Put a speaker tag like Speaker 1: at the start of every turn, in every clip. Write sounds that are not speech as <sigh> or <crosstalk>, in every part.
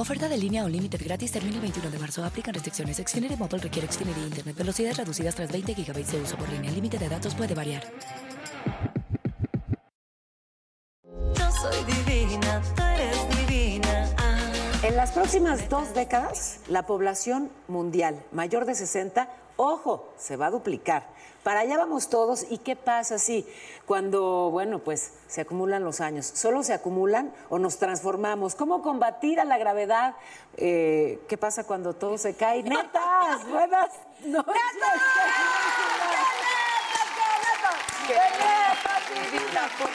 Speaker 1: Oferta de línea Unlimited gratis termina el 21 de marzo. Aplican restricciones. Xfinity Mobile requiere Xfinity Internet. Velocidades reducidas tras 20 GB de uso por línea. El límite de datos puede variar.
Speaker 2: Yo soy divina, tú eres divina. Ah.
Speaker 3: En las próximas dos décadas, la población mundial mayor de 60, ojo, se va a duplicar. Para allá vamos todos. ¿Y qué pasa si cuando, bueno, pues se acumulan los años? ¿Solo se acumulan o nos transformamos? ¿Cómo combatir a la gravedad? Eh, ¿Qué pasa cuando todo se cae? <laughs> ¡Netas! ¡Buenas noches!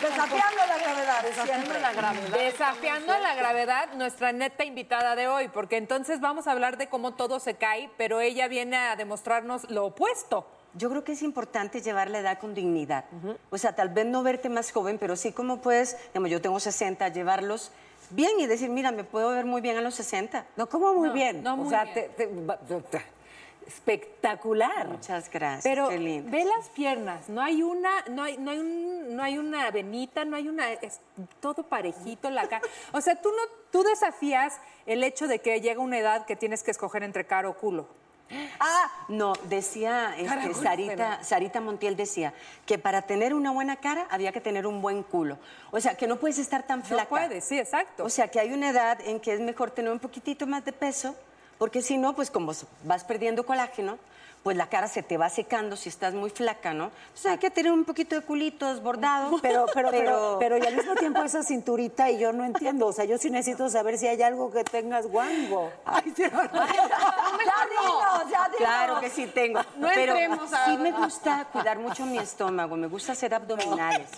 Speaker 3: Desafiando la gravedad, desafiando la gravedad.
Speaker 4: Desafiando la gravedad, nuestra neta invitada de hoy, porque entonces vamos a hablar de cómo todo se cae, pero ella viene a demostrarnos lo opuesto.
Speaker 5: Yo creo que es importante llevar la edad con dignidad. O sea, tal vez no verte más joven, pero sí como puedes, digamos, yo tengo 60, llevarlos bien y decir, mira, me puedo ver muy bien a los 60.
Speaker 3: No, como muy
Speaker 4: No,
Speaker 3: bien.
Speaker 4: no
Speaker 3: o
Speaker 4: muy
Speaker 3: sea,
Speaker 4: bien.
Speaker 3: te- te- te- espectacular.
Speaker 5: Muchas gracias.
Speaker 4: Pero
Speaker 5: qué lindo.
Speaker 4: ve las piernas, no hay una, no hay, no hay un, no hay una venita, no hay una, es todo parejito la cara. O sea, tú no, tú desafías el hecho de que llega una edad que tienes que escoger entre cara o culo.
Speaker 5: Ah, no, decía este,
Speaker 4: Caracol,
Speaker 5: Sarita, Sarita Montiel decía que para tener una buena cara había que tener un buen culo. O sea, que no puedes estar tan flaca.
Speaker 4: No puedes, sí, exacto.
Speaker 5: O sea, que hay una edad en que es mejor tener un poquitito más de peso, porque si no, pues como vas perdiendo colágeno, pues la cara se te va secando si estás muy flaca, ¿no? Entonces hay que tener un poquito de culito desbordado.
Speaker 3: Pero, pero, pero, pero, y al mismo tiempo esa cinturita y yo no entiendo. O sea, yo sí necesito saber si hay algo que tengas guango. Ay, sí, no, no.
Speaker 5: Ya ya. Claro que sí tengo.
Speaker 4: No
Speaker 5: Pero
Speaker 4: entremos a-
Speaker 5: sí me gusta cuidar mucho mi estómago, me gusta hacer abdominales.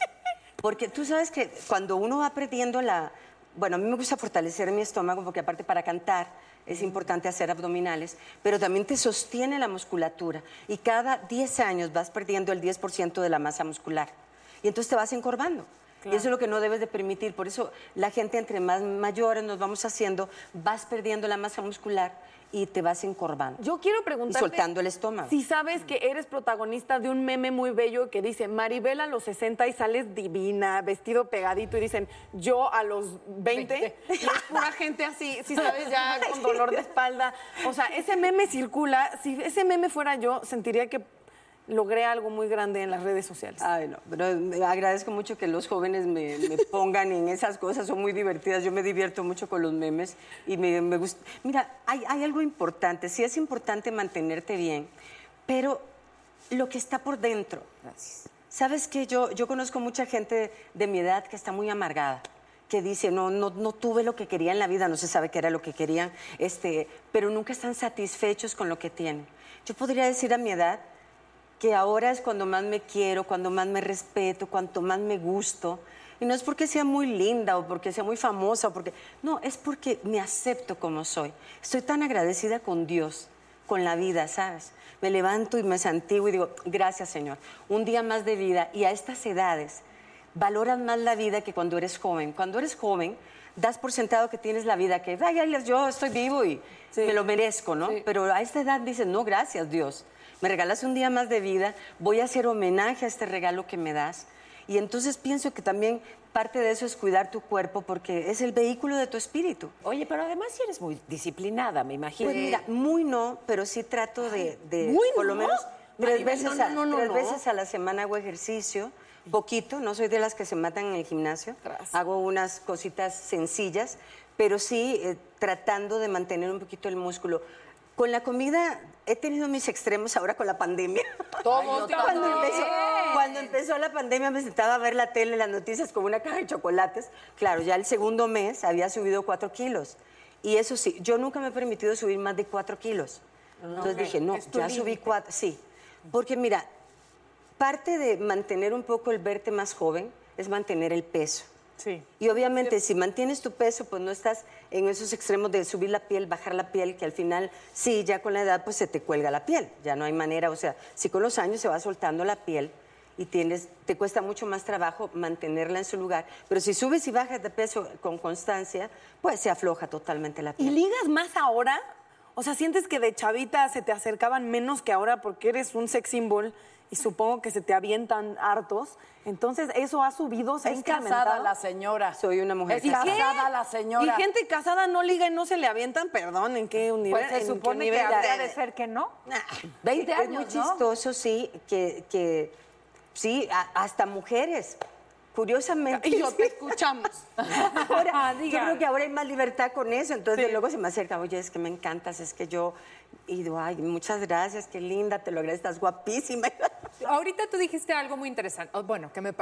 Speaker 5: Porque tú sabes que cuando uno va perdiendo la... Bueno, a mí me gusta fortalecer mi estómago porque aparte para cantar es importante hacer abdominales, pero también te sostiene la musculatura. Y cada 10 años vas perdiendo el 10% de la masa muscular. Y entonces te vas encorvando. Y eso es lo que no debes de permitir. Por eso la gente entre más mayores nos vamos haciendo, vas perdiendo la masa muscular y te vas encorvando.
Speaker 6: Yo quiero
Speaker 5: Y
Speaker 6: preguntarte
Speaker 5: soltando el estómago.
Speaker 6: si sabes que eres protagonista de un meme muy bello que dice Maribel a los 60 y sales divina, vestido pegadito y dicen yo a los 20 y es pura gente así, si sabes ya <laughs> con dolor de espalda. O sea, ese meme circula, si ese meme fuera yo, sentiría que logré algo muy grande en las redes sociales.
Speaker 5: Ay, no, pero agradezco mucho que los jóvenes me, me <laughs> pongan en esas cosas, son muy divertidas. Yo me divierto mucho con los memes y me, me gusta. Mira, hay, hay algo importante, sí es importante mantenerte bien, pero lo que está por dentro. Sabes que yo, yo conozco mucha gente de mi edad que está muy amargada que dice, no, no, no tuve lo que quería en la vida, no se sabe qué era lo que querían, este, pero nunca están satisfechos con lo que tienen. Yo podría decir a mi edad que ahora es cuando más me quiero, cuando más me respeto, cuanto más me gusto. Y no es porque sea muy linda o porque sea muy famosa, o porque no, es porque me acepto como soy. Estoy tan agradecida con Dios, con la vida, ¿sabes? Me levanto y me santiguo y digo, gracias Señor, un día más de vida y a estas edades valoras más la vida que cuando eres joven. Cuando eres joven, das por sentado que tienes la vida, que "Ay, ay, yo estoy vivo y me lo merezco, ¿no? Pero a esta edad dices, no, gracias Dios. Me regalas un día más de vida, voy a hacer homenaje a este regalo que me das. Y entonces pienso que también parte de eso es cuidar tu cuerpo porque es el vehículo de tu espíritu.
Speaker 3: Oye, pero además sí eres muy disciplinada, me imagino.
Speaker 5: Pues mira, muy no, pero sí trato de, de
Speaker 3: ¿muy
Speaker 5: por lo
Speaker 3: no?
Speaker 5: menos tres, veces,
Speaker 3: no,
Speaker 5: a,
Speaker 3: no, no,
Speaker 5: tres veces a la semana hago ejercicio, poquito, no soy de las que se matan en el gimnasio, hago unas cositas sencillas, pero sí eh, tratando de mantener un poquito el músculo. Con la comida he tenido mis extremos ahora con la pandemia. <laughs>
Speaker 4: Todos,
Speaker 5: cuando, empezó, Cuando empezó la pandemia me sentaba a ver la tele, las noticias con una caja de chocolates. Claro, ya el segundo mes había subido cuatro kilos. Y eso sí, yo nunca me he permitido subir más de cuatro kilos. Entonces dije, no, ya subí
Speaker 4: límite.
Speaker 5: cuatro. Sí, porque mira, parte de mantener un poco el verte más joven es mantener el peso.
Speaker 4: Sí.
Speaker 5: Y obviamente si mantienes tu peso, pues no estás en esos extremos de subir la piel, bajar la piel, que al final, sí, ya con la edad, pues se te cuelga la piel. Ya no hay manera, o sea, si con los años se va soltando la piel y tienes, te cuesta mucho más trabajo mantenerla en su lugar. Pero si subes y bajas de peso con constancia, pues se afloja totalmente la
Speaker 6: ¿Y
Speaker 5: piel.
Speaker 6: ligas más ahora? O sea, ¿sientes que de chavita se te acercaban menos que ahora porque eres un sex symbol y supongo que se te avientan hartos? Entonces, ¿eso ha subido? ¿Se ha
Speaker 7: Es
Speaker 6: incrementado?
Speaker 7: casada la señora.
Speaker 5: Soy una mujer
Speaker 7: Es casada la señora.
Speaker 6: ¿Y gente casada no liga y no se le avientan? Perdón, ¿en qué universo?
Speaker 4: Pues se supone que habría de ser que no.
Speaker 7: 20
Speaker 5: es muy
Speaker 7: años, ¿no?
Speaker 5: chistoso, sí, que, que sí, a- hasta mujeres. Curiosamente.
Speaker 6: Y yo, te escuchamos. <laughs>
Speaker 5: Ahora, yo
Speaker 4: Diga.
Speaker 5: creo que ahora hay más libertad con eso. Entonces luego se me acerca, oye, es que me encantas, es que yo. Y digo, ay, muchas gracias, qué linda, te lo agradezco, estás guapísima. <laughs>
Speaker 4: Ahorita tú dijiste algo muy interesante. Oh, Bueno, que, me,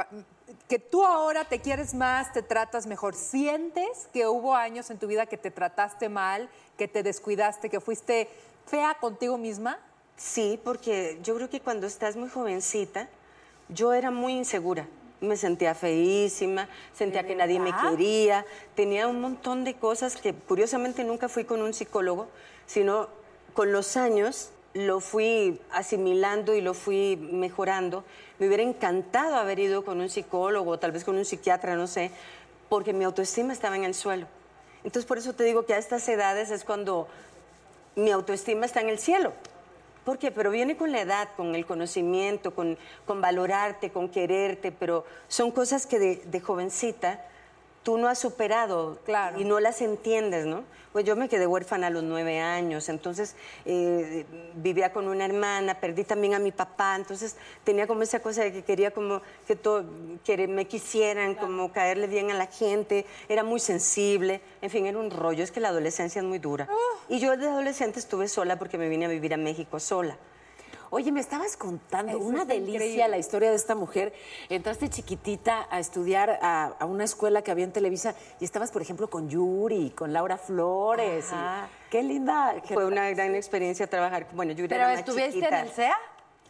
Speaker 4: que tú ahora te quieres más, te tratas mejor. ¿Sientes que hubo años en tu vida que te trataste mal, que te descuidaste, que fuiste fea contigo misma?
Speaker 5: Sí, porque yo creo que cuando estás muy jovencita, yo era muy insegura. Me sentía feísima, sentía que nadie me quería, tenía un montón de cosas que curiosamente nunca fui con un psicólogo, sino con los años lo fui asimilando y lo fui mejorando. Me hubiera encantado haber ido con un psicólogo, tal vez con un psiquiatra, no sé, porque mi autoestima estaba en el suelo. Entonces por eso te digo que a estas edades es cuando mi autoestima está en el cielo. ¿Por qué? Pero viene con la edad, con el conocimiento, con, con valorarte, con quererte, pero son cosas que de, de jovencita tú no has superado
Speaker 4: Claro.
Speaker 5: y no las entiendes, ¿no? Pues yo me quedé huérfana a los nueve años, entonces eh, vivía con una hermana, perdí también a mi papá, entonces tenía como esa cosa de que quería como que, todo, que me quisieran, como caerle bien a la gente, era muy sensible, en fin, era un rollo, es que la adolescencia es muy dura. Y yo de adolescente estuve sola porque me vine a vivir a México sola.
Speaker 3: Oye, me estabas contando
Speaker 4: Eso
Speaker 3: una
Speaker 4: es
Speaker 3: delicia
Speaker 4: increíble.
Speaker 3: la historia de esta mujer. Entraste chiquitita a estudiar a, a una escuela que había en Televisa y estabas, por ejemplo, con Yuri, con Laura Flores. y-
Speaker 5: Ajá.
Speaker 3: qué linda.
Speaker 5: Fue una gran experiencia trabajar. Bueno, yo
Speaker 7: ¿Pero
Speaker 5: era más
Speaker 7: estuviste
Speaker 5: chiquita.
Speaker 7: en el CEA?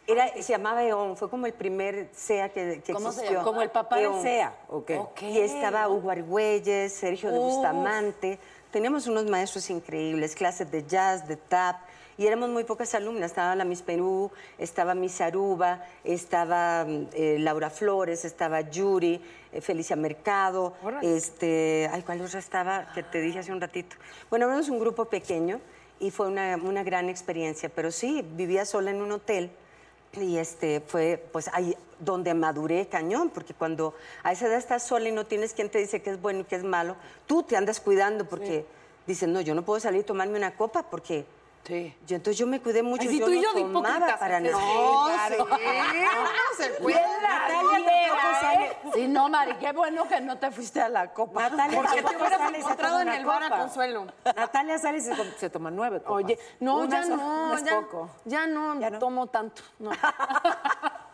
Speaker 5: Era, se llamaba EON, fue como el primer CEA que, que
Speaker 7: ¿Cómo se
Speaker 5: existió.
Speaker 7: llama?
Speaker 3: Como el papá. Sea, ¿o qué?
Speaker 7: Ok.
Speaker 5: Y estaba Hugo Argüelles, Sergio de Bustamante. Teníamos unos maestros increíbles, clases de jazz, de tap. Y éramos muy pocas alumnas. Estaba la Miss Perú, estaba Miss Aruba, estaba mm, eh, Laura Flores, estaba Yuri, eh, Felicia Mercado. Este, ay, ¿cuál otra estaba? Que te dije hace un ratito. Bueno, éramos un grupo pequeño y fue una, una gran experiencia. Pero sí, vivía sola en un hotel. Y este fue, pues ahí donde maduré cañón, porque cuando a esa edad estás sola y no tienes quien te dice qué es bueno y qué es malo, tú te andas cuidando porque dices, no, yo no puedo salir y tomarme una copa porque
Speaker 7: Sí.
Speaker 5: yo entonces yo me cuidé mucho,
Speaker 6: Ay, sí,
Speaker 5: yo
Speaker 6: tú y
Speaker 5: no
Speaker 6: yo de
Speaker 5: tomaba para
Speaker 6: ¿eh?
Speaker 5: no.
Speaker 6: Sí, se puede.
Speaker 5: Natalia sale.
Speaker 7: Sí, no, Mari, qué bueno que no te fuiste a la copa.
Speaker 3: Natalia
Speaker 6: Porque te hubieras encontrado en el bar a. Consuelo.
Speaker 3: Natalia sale y se, se toma nueve copas.
Speaker 6: Oye, no,
Speaker 3: Una
Speaker 6: ya
Speaker 3: sola,
Speaker 6: no,
Speaker 3: es
Speaker 6: ya,
Speaker 3: poco.
Speaker 6: ya no,
Speaker 3: ¿Ya no?
Speaker 6: tomo tanto. No. <laughs>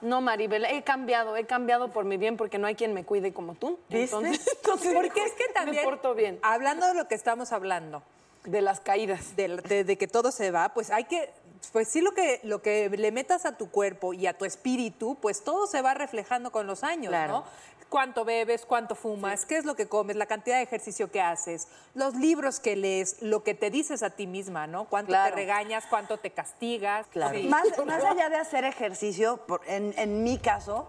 Speaker 6: No, Maribel, he cambiado, he cambiado por mi bien porque no hay quien me cuide como tú. Entonces, <laughs> entonces
Speaker 4: Porque es que también,
Speaker 6: me porto bien.
Speaker 4: hablando de lo que estamos hablando,
Speaker 6: De las caídas.
Speaker 4: de, de- de que todo se va, pues hay que, pues sí lo que, lo que le metas a tu cuerpo y a tu espíritu, pues todo se va reflejando con los años,
Speaker 5: Claro.
Speaker 4: ¿no? Cuánto bebes, cuánto fumas, qué es lo que comes, la cantidad de ejercicio que haces, los libros que lees, lo que te dices a ti misma, ¿no? Cuánto
Speaker 7: Claro.
Speaker 4: te regañas, cuánto te castigas.
Speaker 5: Claro.
Speaker 4: Sí.
Speaker 8: Más, más allá de hacer ejercicio, por- en, en mi caso,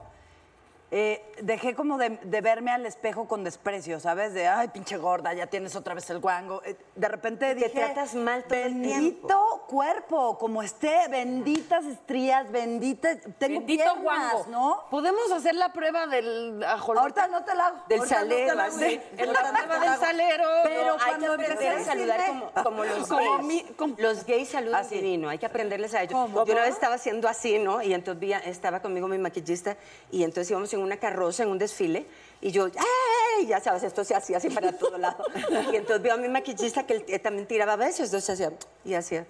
Speaker 8: eh, dejé como de, de verme al espejo con desprecio, ¿sabes? De, ay, pinche gorda, ya tienes otra vez el guango. Eh, De repente
Speaker 5: Te
Speaker 8: dije...
Speaker 5: tratas mal todo el
Speaker 8: Bendito
Speaker 5: tiempo".
Speaker 8: cuerpo, como esté, benditas estrías, benditas... Tengo
Speaker 6: Bendito
Speaker 8: piernas,
Speaker 6: guango.
Speaker 8: ¿no?
Speaker 6: Podemos hacer la prueba del ajolote.
Speaker 8: Ahorita no te la hago.
Speaker 5: Del
Speaker 8: ahorita no te
Speaker 5: salero,
Speaker 8: la hago.
Speaker 5: así.
Speaker 6: En la
Speaker 8: no
Speaker 6: prueba
Speaker 8: te
Speaker 6: del salero.
Speaker 8: Pero
Speaker 5: hay que
Speaker 8: empecé
Speaker 5: aprender a saludar como, como los
Speaker 6: Como
Speaker 5: gays.
Speaker 6: mi- como-
Speaker 5: Los gays saludan
Speaker 8: Así.
Speaker 5: divino, hay que aprenderles a ellos.
Speaker 4: ¿Cómo?
Speaker 5: Yo una vez estaba haciendo así, ¿no? Y entonces estaba conmigo mi maquillista y entonces íbamos en una carroza, en un desfile, y yo, ¡ay! Ya sabes, esto se hacía así para todo lado. <laughs> Y entonces vio a mi maquillista que él, eh, también tiraba besos, entonces hacía, y hacía.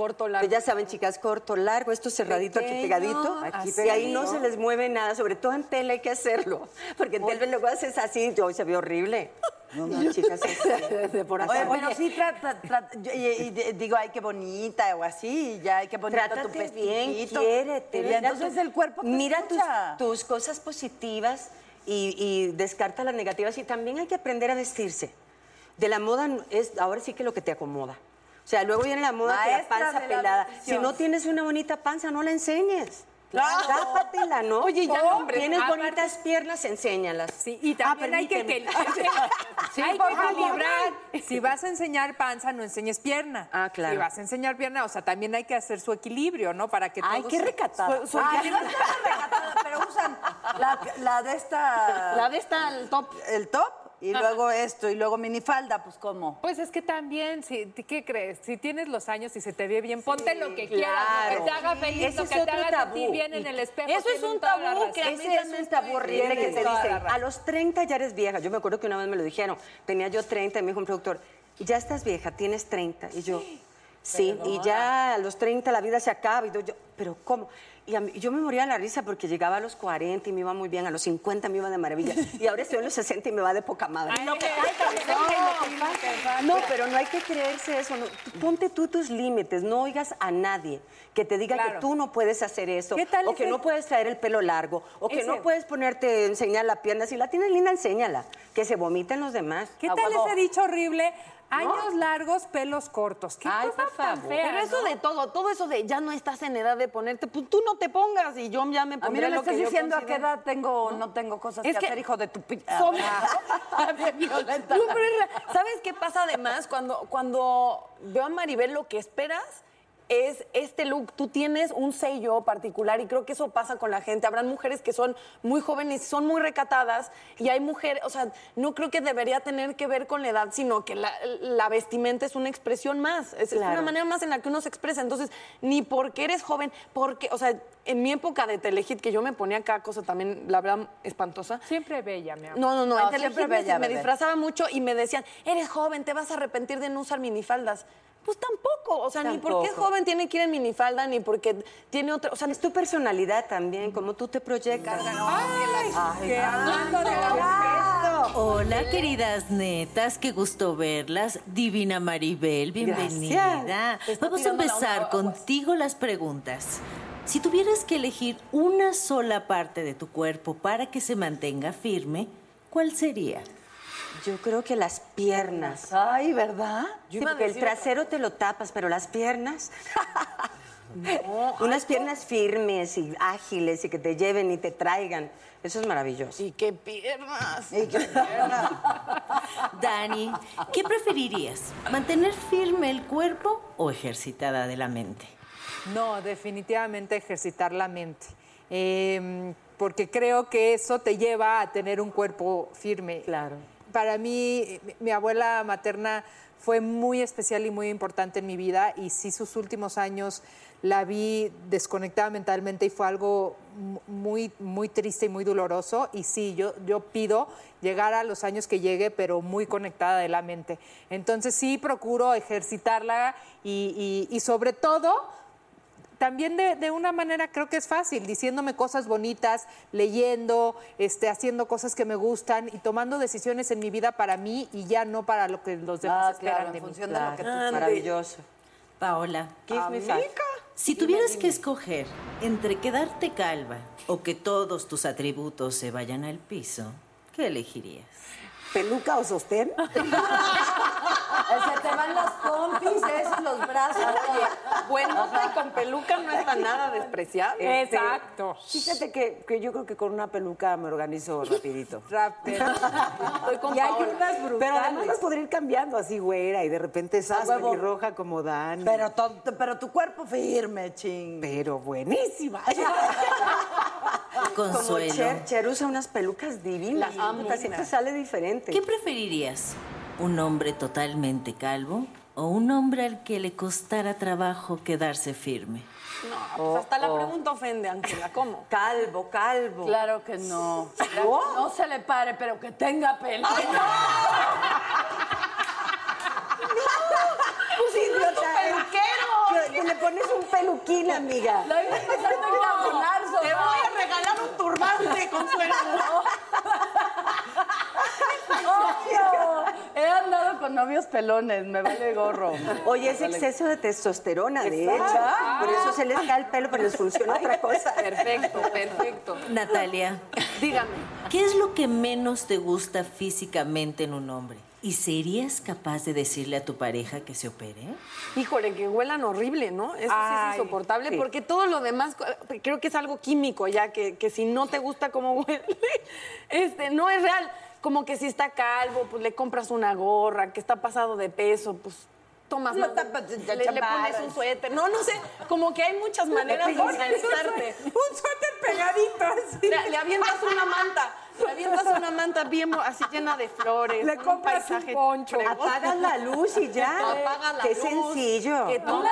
Speaker 6: Corto,
Speaker 5: Que
Speaker 6: largo.
Speaker 5: ya saben, chicas, corto, largo, esto cerradito, aquí
Speaker 3: Pequeño,
Speaker 5: pegadito.
Speaker 3: aquí
Speaker 5: y ahí no
Speaker 3: pegadito.
Speaker 5: se les mueve nada, sobre todo en tele hay que hacerlo. <laughs> Porque en tele luego haces así, yo se ve horrible. No, chicas, es- <laughs>
Speaker 3: De por
Speaker 8: Oye, pero sí, trata, trata- yo- y, digo, ay, qué bonita, o así, ya, ay, qué bonita tu
Speaker 5: Trátate
Speaker 8: vestidito.
Speaker 5: bien, quiérete.
Speaker 8: Y
Speaker 5: mira
Speaker 8: entonces
Speaker 5: tu-
Speaker 8: el cuerpo te
Speaker 5: Mira tus, cosas positivas y, y descarta las negativas. Y también hay que aprender a vestirse. De la moda no- es ahora sí que lo que te acomoda. O sea, luego viene la moda que la panza
Speaker 8: de la
Speaker 5: pelada. Si no tienes una bonita panza, no la enseñes.
Speaker 6: Claro.
Speaker 5: Tápatela, ¿no?
Speaker 6: Oye, ya, hombre,
Speaker 5: Tienes
Speaker 4: aparte-
Speaker 5: bonitas piernas, enséñalas.
Speaker 4: Sí, y también hay que, que- <laughs> hay
Speaker 8: por
Speaker 4: que equilibrar. Si vas a enseñar panza, no enseñes pierna.
Speaker 5: Ah, claro.
Speaker 4: Si vas a enseñar pierna, o sea, también hay que hacer su equilibrio, ¿no? Para que
Speaker 3: Ay,
Speaker 4: todos
Speaker 3: qué recatada.
Speaker 4: su- su
Speaker 8: Ay,
Speaker 4: equilibrio-
Speaker 8: no recatada, pero usan la, la de esta...
Speaker 6: La de esta, el top.
Speaker 8: El top, y luego esto, y luego minifalda, pues, ¿cómo?
Speaker 4: Pues es que también, si, ¿qué crees? Si tienes los años y se te ve bien, ponte lo que quieras, lo
Speaker 5: claro.
Speaker 4: que te haga feliz,
Speaker 5: Ese
Speaker 4: lo
Speaker 5: es
Speaker 4: que te
Speaker 5: otro
Speaker 4: haga
Speaker 5: tabú.
Speaker 4: sentir bien en el espejo.
Speaker 6: Eso es un tabú que a mí
Speaker 5: Ese es un tabú horrible que te dicen, a los 30 ya eres vieja. Yo me acuerdo que una vez me lo dijeron, tenía yo 30 y me dijo un productor, ya estás vieja, tienes 30. Y yo, sí, y ya a los 30 la vida se acaba. Y yo, pero ¿cómo? Y mí- yo me moría de la risa porque llegaba a los 40 y me iba muy bien, a los 50 me iba de maravilla. Y ahora estoy en los 60 y me va de poca madre.
Speaker 4: Ay, que-
Speaker 5: No, pero no hay que creerse eso. no. Ponte tú tus límites, no oigas a nadie que te diga
Speaker 4: Claro.
Speaker 5: que tú no puedes hacer eso,
Speaker 4: ¿Qué tal
Speaker 5: o que
Speaker 4: ese-
Speaker 5: no puedes traer el pelo largo, o que
Speaker 4: Ese-
Speaker 5: no puedes ponerte, enseñar la pierna. Si la tienes linda, enséñala. Que se vomiten los demás.
Speaker 4: ¿Qué
Speaker 5: A
Speaker 4: tal ese dicho horrible? Años largos, pelos cortos. ¿Qué
Speaker 5: Ay,
Speaker 4: cosa
Speaker 5: por
Speaker 4: tan
Speaker 5: favor.
Speaker 4: fea,
Speaker 6: Pero eso
Speaker 4: ¿no?
Speaker 6: de todo, todo eso de ya no estás en edad de ponerte, pues tú no te pongas y yo ya me
Speaker 8: A mí
Speaker 6: pondré
Speaker 8: no me
Speaker 6: lo que
Speaker 8: estás
Speaker 6: yo
Speaker 8: diciendo a qué
Speaker 6: considero.
Speaker 8: edad tengo, no tengo cosas
Speaker 6: Es
Speaker 8: que,
Speaker 6: que
Speaker 8: hacer, hijo de tu pi... <laughs> Ah, <laughs> bien violenta.
Speaker 6: No, pero es ¿Sabes qué pasa además? Cuando, cuando veo a Maribel, lo que esperas es este look. Tú tienes un sello particular y creo que eso pasa con la gente. Habrán mujeres que son muy jóvenes, son muy recatadas y hay mujeres, o sea, no creo que debería tener que ver con la edad, sino que la, la vestimenta es una expresión más. Es, es una manera más en la que uno se expresa. Entonces, ni porque eres joven, porque, o sea, en mi época de Telehit, que yo me ponía acá cosa también, la verdad, espantosa.
Speaker 4: Siempre bella, mi amor.
Speaker 6: No, no, no,
Speaker 8: No,
Speaker 6: en Telehit
Speaker 8: siempre
Speaker 6: me,
Speaker 8: bella,
Speaker 6: me
Speaker 8: bebé.
Speaker 6: disfrazaba mucho y me decían, eres joven, te vas a arrepentir de no usar minifaldas. Pues tampoco, o sea, ni porque es joven tiene que ir en minifalda, ni porque tiene otra, o sea,
Speaker 5: Es tu personalidad también, como tú te proyectas.
Speaker 4: Que hablando de la
Speaker 9: Hola, queridas netas, qué gusto verlas. Divina Maribel, bienvenida. Vamos a empezar contigo las preguntas. Si tuvieras que elegir una sola parte de tu cuerpo para que se mantenga firme, ¿cuál sería?
Speaker 5: Yo creo que las piernas.
Speaker 8: Ay, ¿verdad?
Speaker 5: Sí, porque el trasero te lo tapas, pero las piernas. <laughs> <laughs> Unas piernas firmes y ágiles y que te lleven y te traigan. Eso es maravilloso.
Speaker 6: y qué piernas.
Speaker 8: Y qué pierna. <laughs>
Speaker 9: Dani, ¿qué preferirías? ¿Mantener firme el cuerpo o ejercitada de la mente?
Speaker 4: No, definitivamente ejercitar la mente. Eh, porque creo que eso te lleva a tener un cuerpo firme.
Speaker 5: Claro.
Speaker 4: Para mí, mi- abuela materna fue muy especial y muy importante en mi vida y sí sus últimos años la vi desconectada mentalmente y fue algo mu- muy, muy triste y muy doloroso. Y sí, yo, yo pido llegar a los años que llegue, pero muy conectada de la mente. Entonces sí procuro ejercitarla y, y- y sobre todo también de, de una manera creo que es fácil, diciéndome cosas bonitas, leyendo, este, haciendo cosas que me gustan y tomando decisiones en mi vida para mí y ya no para lo que los demás
Speaker 8: Ah,
Speaker 4: esperan
Speaker 8: claro,
Speaker 4: de
Speaker 8: en
Speaker 4: mí.
Speaker 8: función de lo que tú
Speaker 5: Maravilloso.
Speaker 9: Paola, si tuvieras que escoger entre quedarte calva o que todos tus atributos se vayan al piso, ¿qué elegirías?
Speaker 3: ¿Peluca o sostén? <laughs>
Speaker 8: Se te van las pompis, esos, los brazos.
Speaker 6: Bueno, y con peluca no está nada despreciable.
Speaker 3: Este,
Speaker 4: Exacto.
Speaker 3: Fíjate que, que yo creo que con una peluca me organizo <laughs> rapidito.
Speaker 4: Rápido.
Speaker 6: Estoy con
Speaker 3: Y hay unas brutales. Pero además las podría ir cambiando así, güera, y de repente sas
Speaker 8: huevo.
Speaker 3: roja como Dani.
Speaker 8: Pero, to- pero tu cuerpo firme, ching.
Speaker 3: Pero buenísima. <laughs>
Speaker 5: Como
Speaker 9: Consuelo,
Speaker 5: Cher, Cher usa unas pelucas divinas.
Speaker 6: La amo.
Speaker 5: Siempre sale diferente.
Speaker 9: ¿qué preferirías? ¿Un hombre totalmente calvo o un hombre al que le costara trabajo quedarse firme?
Speaker 6: No, pues hasta la pregunta ofende, Ángela, ¿cómo? <laughs>
Speaker 5: Calvo, calvo.
Speaker 8: Claro que no. ¿No? se le pare, pero que tenga pelo.
Speaker 5: Pues idiota.
Speaker 6: peluquero!
Speaker 5: Yo- yo le pones un peluquín, amiga.
Speaker 7: La
Speaker 6: voy a turbante, Consuelo.
Speaker 7: Obvio. He andado con novios pelones, me vale gorro.
Speaker 5: Oye, es exceso de testosterona, de hecho. Por eso se les cae el pelo, pero les funciona otra cosa.
Speaker 6: Perfecto, perfecto.
Speaker 9: Natalia,
Speaker 6: Dígame.
Speaker 9: ¿qué es lo que menos te gusta físicamente en un hombre? ¿Y serías capaz de decirle a tu pareja que se opere?
Speaker 6: Híjole, que huelan horrible, ¿no? Eso sí es insoportable
Speaker 5: sí.
Speaker 6: porque todo lo demás creo que es algo químico ya, que, que si no te gusta cómo <laughs> huele, este, no es real. Como que si está calvo, pues le compras una gorra, que está pasado de peso, pues tomas
Speaker 7: Lo
Speaker 6: más- le, le pones un suéter. No, no sé, como que hay muchas maneras de organizarte.
Speaker 4: Un suéter pegadito así.
Speaker 6: Le, le avientas una manta, le avientas una manta bien así llena de flores.
Speaker 4: Le compras un
Speaker 6: paisaje
Speaker 4: poncho.
Speaker 5: Apagas la luz y ya. <laughs>
Speaker 6: Apagas la
Speaker 5: Qué
Speaker 6: luz,
Speaker 5: sencillo.
Speaker 6: que todo-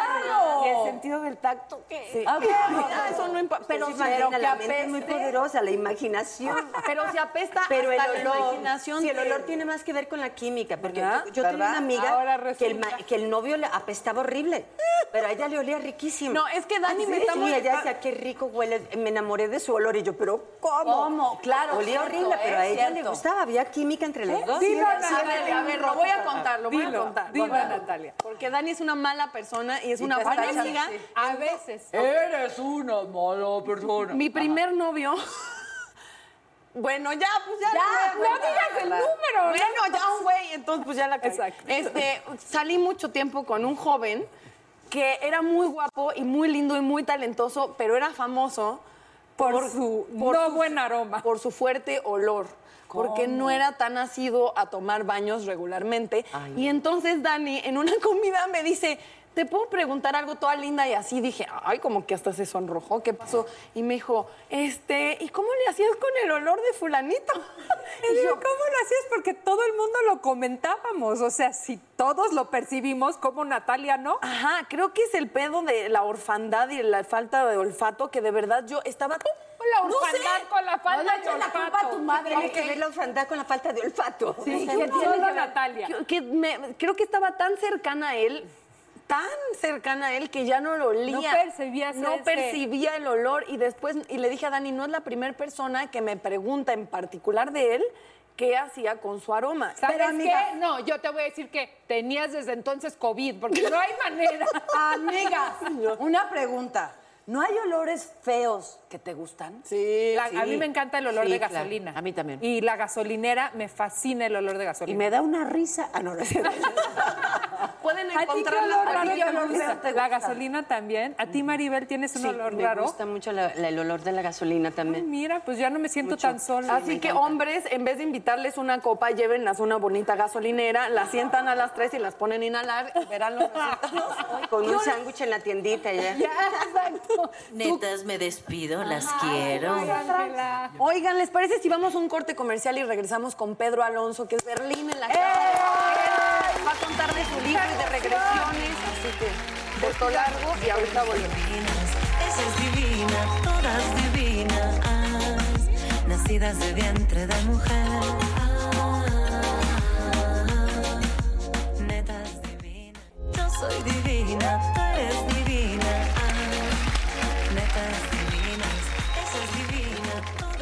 Speaker 7: ¿Y el sentido del tacto qué?
Speaker 6: Sí.
Speaker 7: Ah,
Speaker 6: Ah, eso no importa.
Speaker 5: Pero
Speaker 6: Pero,
Speaker 5: imagina,
Speaker 7: que
Speaker 5: la mente es muy poderosa, la imaginación.
Speaker 6: pero si apesta
Speaker 5: Pero el
Speaker 6: hasta la
Speaker 5: olor,
Speaker 6: imaginación.
Speaker 5: sí, el olor tiene más que ver con la química, porque
Speaker 6: ¿Verdad?
Speaker 5: yo, yo tenía una amiga que el, que el novio le apestaba horrible, pero a ella le olía riquísimo.
Speaker 6: No, es que Dani
Speaker 5: ¿Ah,
Speaker 6: me
Speaker 5: sí?
Speaker 6: está
Speaker 5: Sí,
Speaker 6: molesta-
Speaker 5: ella decía, qué rico huele, me enamoré de su olor, y yo, pero ¿cómo?
Speaker 7: ¿Cómo? Claro,
Speaker 5: Olía pero a ella le gustaba, había química entre los dos.
Speaker 4: Dilo.
Speaker 6: A ver, a ver, lo voy a contar, lo voy a contar.
Speaker 4: dilo, Natalia.
Speaker 6: Porque Dani es una mala persona y es una buena amiga.
Speaker 4: A veces.
Speaker 7: Eres una mala persona.
Speaker 6: Mi primer novio. <laughs> Bueno, ya, pues ya.
Speaker 7: Ya,
Speaker 6: no
Speaker 7: digas el
Speaker 4: número,
Speaker 6: Bueno, ya un güey, entonces pues ya la cagué.
Speaker 4: Exacto.
Speaker 6: Este, salí mucho tiempo con un joven que era muy guapo y muy lindo y muy talentoso, pero era famoso
Speaker 4: Por su no buen aroma.
Speaker 6: Por su fuerte olor. Porque no era tan asiduo a tomar baños regularmente. Y entonces Dani, en una <laughs> comida, me dice, ¿te puedo preguntar algo toda linda? Y así dije, ay, como que hasta se sonrojó, ¿qué pasó? Y me dijo, este, ¿y cómo le hacías con el olor de fulanito? <laughs>
Speaker 4: Y yo, ¿cómo lo hacías? Porque todo el mundo lo comentábamos. O sea, si todos lo percibimos, como Natalia no?
Speaker 6: Ajá, creo que es el pedo de la orfandad y la falta de olfato que de verdad yo estaba...
Speaker 4: La
Speaker 6: No sé.
Speaker 4: orfandad con la
Speaker 7: No
Speaker 4: falta de
Speaker 7: eches la culpa a
Speaker 4: olfato.
Speaker 7: tu madre.
Speaker 5: Tiene que ver la orfandad con la falta de olfato.
Speaker 4: Sí,
Speaker 6: ¿Qué tiene
Speaker 4: solo
Speaker 6: que ver?
Speaker 4: Natalia.
Speaker 6: Que, que me- creo que estaba tan cercana a él, tan cercana a él que ya no lo olía.
Speaker 4: No percibías
Speaker 6: No
Speaker 4: ese-
Speaker 6: percibía el olor y después, y le dije a Dani, no es la primera persona que me pregunta en particular de él qué hacía con su aroma.
Speaker 4: ¿Sabes
Speaker 7: Pero, amiga-
Speaker 4: qué? No, yo te voy a decir que tenías desde entonces COVID, porque no hay manera. <laughs>
Speaker 7: Amigas, una pregunta. ¿No hay olores feos que te gustan?
Speaker 6: Sí,
Speaker 4: La- A mí me encanta el olor
Speaker 3: Sí,
Speaker 4: de
Speaker 3: claro.
Speaker 4: gasolina.
Speaker 3: A mí también.
Speaker 4: Y la gasolinera, me fascina el olor de
Speaker 3: Y
Speaker 4: gasolina.
Speaker 3: me da una risa. Ah, no, no. <laughs>
Speaker 6: Pueden
Speaker 4: ¿A ti qué
Speaker 6: encontrar
Speaker 4: olor
Speaker 6: la-
Speaker 7: olor
Speaker 4: La gasolina también. ¿A ti, Maribel, tienes un
Speaker 5: Sí,
Speaker 4: olor
Speaker 5: me
Speaker 4: raro?
Speaker 5: gusta mucho la- la- el olor de la gasolina
Speaker 4: Ay,
Speaker 5: también.
Speaker 4: mira, pues ya no me siento tan sola.
Speaker 6: Así que hombres, en vez de invitarles una copa, llévenlas una bonita gasolinera, las sientan a las tres y las ponen a inhalar y verán los resultados. <laughs>
Speaker 5: Con un sándwich en la tiendita ya.
Speaker 6: Exacto.
Speaker 9: Netas, me despido, las quiero.
Speaker 6: Oigan, ¿les parece si vamos a un corte comercial y regresamos con Pedro Alonso, que es Berlín en la casa?
Speaker 7: ¡Eh!
Speaker 6: A contar de su libro y de regresiones, así que voto largo y ahorita volvemos.
Speaker 2: Ella es divina, todas divinas, nacidas de vientre de mujer. Netas divinas, yo soy divina, tú eres divina.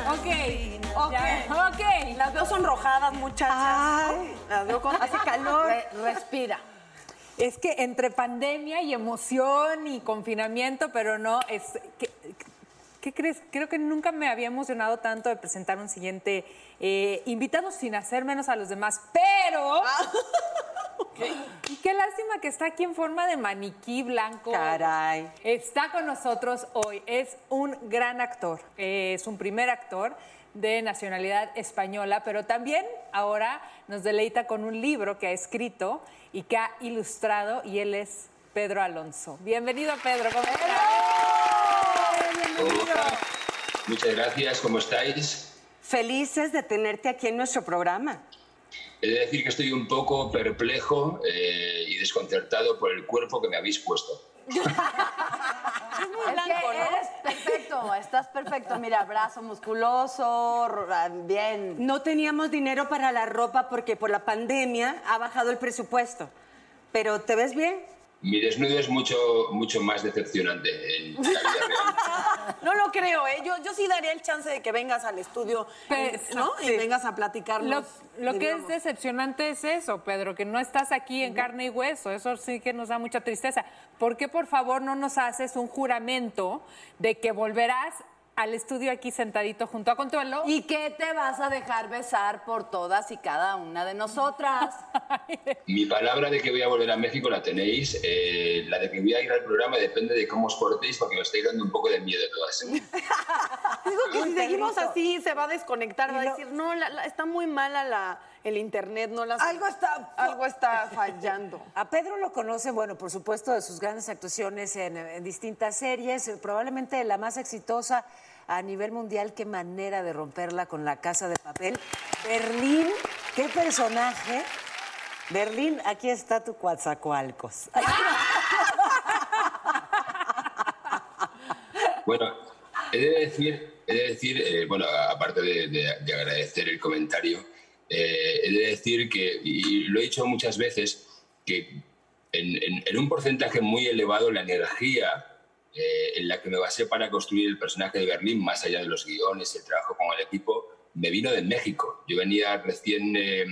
Speaker 4: Ok, ya, ok.
Speaker 6: Las veo sonrojadas, muchachas. Las veo con...
Speaker 5: Hace calor.
Speaker 7: Re- respira.
Speaker 4: Es que entre pandemia y emoción y confinamiento, pero no, es... ¿Qué, qué crees? Creo que nunca me había emocionado tanto de presentar un siguiente eh, invitado sin hacer menos a los demás, pero... Y qué lástima que está aquí en forma de maniquí blanco.
Speaker 5: Caray.
Speaker 4: Está con nosotros hoy. Es un gran actor. Es un primer actor de nacionalidad española, pero también ahora nos deleita con un libro que ha escrito y que ha ilustrado y él es Pedro Alonso. Bienvenido, Pedro. ¿Cómo estás?
Speaker 10: Hola. Muchas gracias, ¿cómo estáis?
Speaker 5: Felices de tenerte aquí en nuestro programa.
Speaker 10: He de decir que estoy un poco perplejo eh, y desconcertado por el cuerpo que me habéis puesto. <laughs>
Speaker 7: Es que eres perfecto, estás perfecto. Mira, brazo musculoso, bien.
Speaker 5: No teníamos dinero para la ropa porque por la pandemia ha bajado el presupuesto. Pero ¿te ves bien?
Speaker 10: Mi desnudo es mucho, mucho más decepcionante en la vida real. <laughs>
Speaker 6: No lo creo, ¿eh? Yo, yo sí daría el chance de que vengas al estudio,
Speaker 4: Pe-
Speaker 6: ¿no?
Speaker 4: sí.
Speaker 6: Y vengas a platicarnos.
Speaker 4: Lo, lo que es decepcionante es eso, Pedro, que no estás aquí en carne y hueso. Eso sí que nos da mucha tristeza. ¿Por qué, por favor, no nos haces un juramento de que volverás al estudio aquí sentadito junto a Consuelo?
Speaker 7: ¿Y que te vas a dejar besar por todas y cada una de nosotras? <laughs> <laughs>
Speaker 10: Mi palabra de que voy a volver a México la tenéis. eh, la de que voy a ir al programa depende de cómo os portéis, porque me estáis dando un poco de miedo todas. <laughs>
Speaker 6: Digo que si seguimos así se va a desconectar, va a decir, no, la- la- está muy mala la, el internet, no las...
Speaker 8: Algo está...
Speaker 6: Algo está fallando. <laughs>
Speaker 3: A Pedro lo conocen, bueno, por supuesto, de sus grandes actuaciones en, en distintas series, eh, probablemente la más exitosa a nivel mundial, qué manera de romperla con la casa de papel. Berlín, qué personaje. Berlín, aquí está tu Coatzacoalcos. <laughs>
Speaker 10: Bueno, he de decir, he de decir eh, bueno, aparte de, de- de agradecer el comentario, eh, he de decir que, y lo he dicho muchas veces, que en, en- en un porcentaje muy elevado la energía eh, en la que me basé para construir el personaje de Berlín, más allá de los guiones, el trabajo con el equipo, me vino de México. Yo venía recién, eh,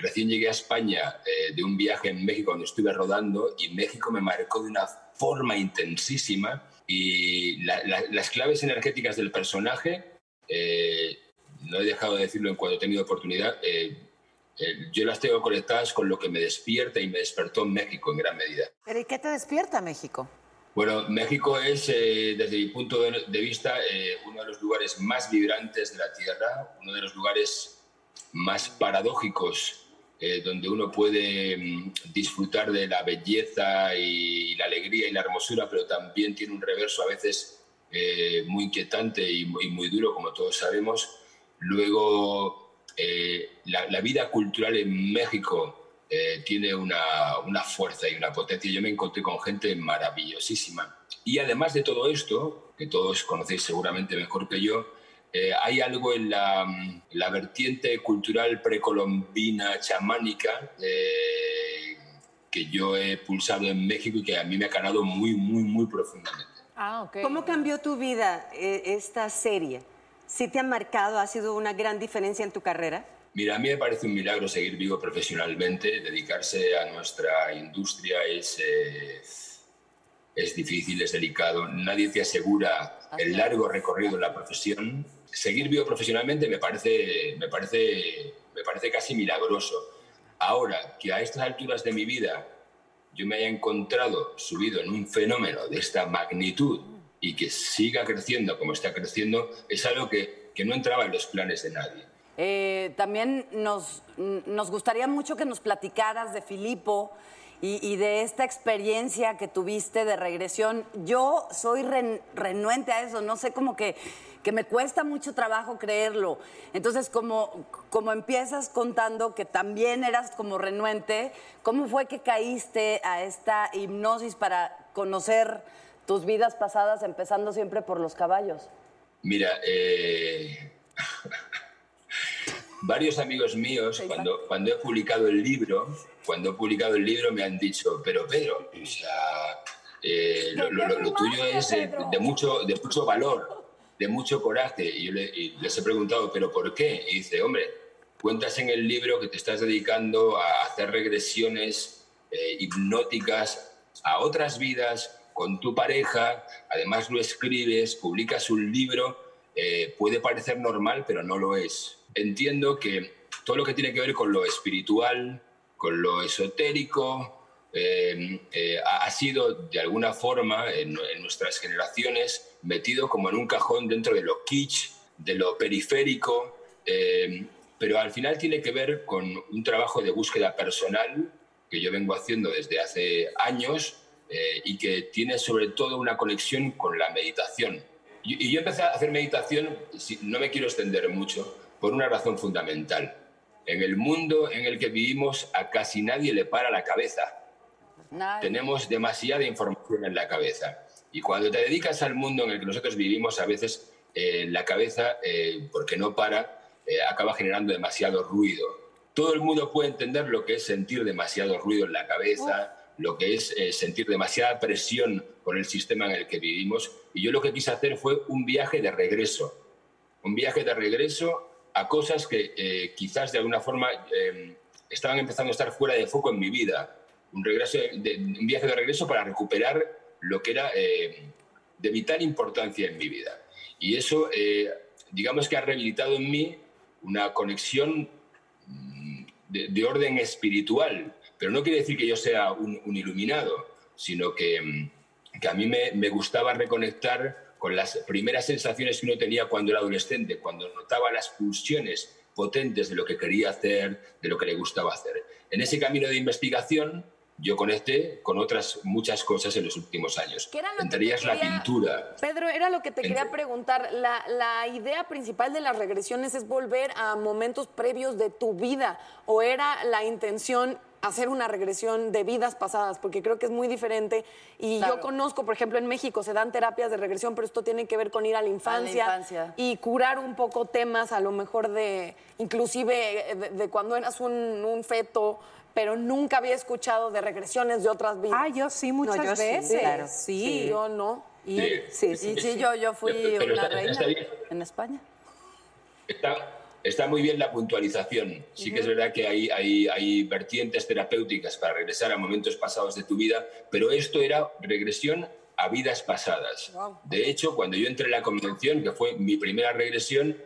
Speaker 10: recién llegué a España eh, de un viaje en México donde estuve rodando y México me marcó de una forma intensísima y la- la- las claves energéticas del personaje, eh, no he dejado de decirlo en cuanto he tenido oportunidad, eh, eh, yo las tengo conectadas con lo que me despierta y me despertó México en gran medida.
Speaker 3: ¿Pero y qué te despierta México?
Speaker 10: Bueno, México es, eh, desde mi punto de, vista, eh, uno de los lugares más vibrantes de la Tierra, uno de los lugares más paradójicos, eh, donde uno puede mm, disfrutar de la belleza y, la alegría y la hermosura, pero también tiene un reverso a veces eh, muy inquietante y, muy- y muy duro, como todos sabemos. Luego, eh, la, la vida cultural en México eh, tiene una, una fuerza y una potencia. Yo me encontré con gente maravillosísima. Y además de todo esto, que todos conocéis seguramente mejor que yo, eh, hay algo en la, la vertiente cultural precolombina, chamánica, eh, que yo he pulsado en México y que a mí me ha calado muy, muy, muy profundamente.
Speaker 4: Ah, ok.
Speaker 5: ¿Cómo cambió tu vida eh, esta serie? ¿Sí te ha marcado? ¿Ha sido una gran diferencia en tu carrera?
Speaker 10: Mira, a mí me parece un milagro seguir vivo profesionalmente. Dedicarse a nuestra industria es, eh, es difícil, es delicado. Nadie te asegura el largo recorrido en la profesión. Seguir vivo profesionalmente me parece, me parece, me parece casi milagroso. Ahora, que a estas alturas de mi vida yo me haya encontrado subido en un fenómeno de esta magnitud y que siga creciendo como está creciendo, es algo que, que no entraba en los planes de nadie.
Speaker 8: Eh, también nos, nos gustaría mucho que nos platicaras de Filipo y, y de esta experiencia que tuviste de regresión. Yo soy ren- renuente a eso, no sé, como que, que me cuesta mucho trabajo creerlo. Entonces, como, como empiezas contando que también eras como renuente, ¿cómo fue que caíste a esta hipnosis para conocer tus vidas pasadas, empezando siempre por los caballos?
Speaker 10: Mira, eh, <laughs> varios amigos míos, cuando, cuando he publicado el libro, cuando he publicado el libro me han dicho, pero Pedro, o sea, eh, lo, lo- lo- lo tuyo es de, de mucho, de mucho valor, de mucho coraje. Y yo le- y les he preguntado, ¿pero por qué? Y dice, hombre, cuentas en el libro que te estás dedicando a hacer regresiones eh, hipnóticas a otras vidas con tu pareja, además lo escribes, publicas un libro, eh, puede parecer normal, pero no lo es. Entiendo que todo lo que tiene que ver con lo espiritual, con lo esotérico, eh, eh, ha sido de alguna forma en, nuestras generaciones metido como en un cajón dentro de lo kitsch, de lo periférico, eh, pero al final tiene que ver con un trabajo de búsqueda personal que yo vengo haciendo desde hace años eh, y que tiene sobre todo una conexión con la meditación. Y, y yo empecé a hacer meditación, si- no me quiero extender mucho, por una razón fundamental. En el mundo en el que vivimos a casi nadie le para la cabeza. Tenemos demasiada información en la cabeza. Y cuando te dedicas al mundo en el que nosotros vivimos, a veces eh, la cabeza, eh, porque no para, eh, acaba generando demasiado ruido. Todo el mundo puede entender lo que es sentir demasiado ruido en la cabeza, lo que es eh, sentir demasiada presión por el sistema en el que vivimos. Y yo lo que quise hacer fue un viaje de regreso, un viaje de regreso a cosas que eh, quizás de alguna forma eh, estaban empezando a estar fuera de foco en mi vida. Un, regreso de, un viaje de regreso para recuperar lo que era de vital importancia en mi vida. Y eso, digamos que ha rehabilitado en mí una conexión mm, de orden espiritual pero no quiere decir que yo sea un, iluminado, sino que, mm, que a mí me, me, gustaba reconectar con las primeras sensaciones que uno tenía cuando era adolescente, cuando notaba las pulsiones potentes de lo que quería hacer, de lo que le gustaba hacer. En ese camino de investigación, yo conecté con otras muchas cosas en los últimos años. Entre ellas la pintura.
Speaker 6: Pedro, era lo que te quería preguntar. La, la, idea principal de las regresiones es volver a momentos previos de tu vida o era la intención hacer una regresión de vidas pasadas, porque creo que es muy diferente. Y yo conozco, por ejemplo, en México se dan terapias de regresión, pero esto tiene que ver con ir a la infancia, y curar un poco temas, a lo mejor de, inclusive de, cuando eras un, feto, pero nunca había escuchado de regresiones de otras vidas.
Speaker 4: Ah, yo sí, muchas veces. Sí,
Speaker 6: yo no.
Speaker 8: Y, sí, sí, sí, yo, yo fui una reina en España.
Speaker 10: Está, Está muy bien la puntualización. Sí que es verdad que hay, hay, hay, vertientes terapéuticas para regresar a momentos pasados de tu vida, pero esto era regresión a vidas pasadas. De hecho, cuando yo entré en la convención, que fue mi primera regresión,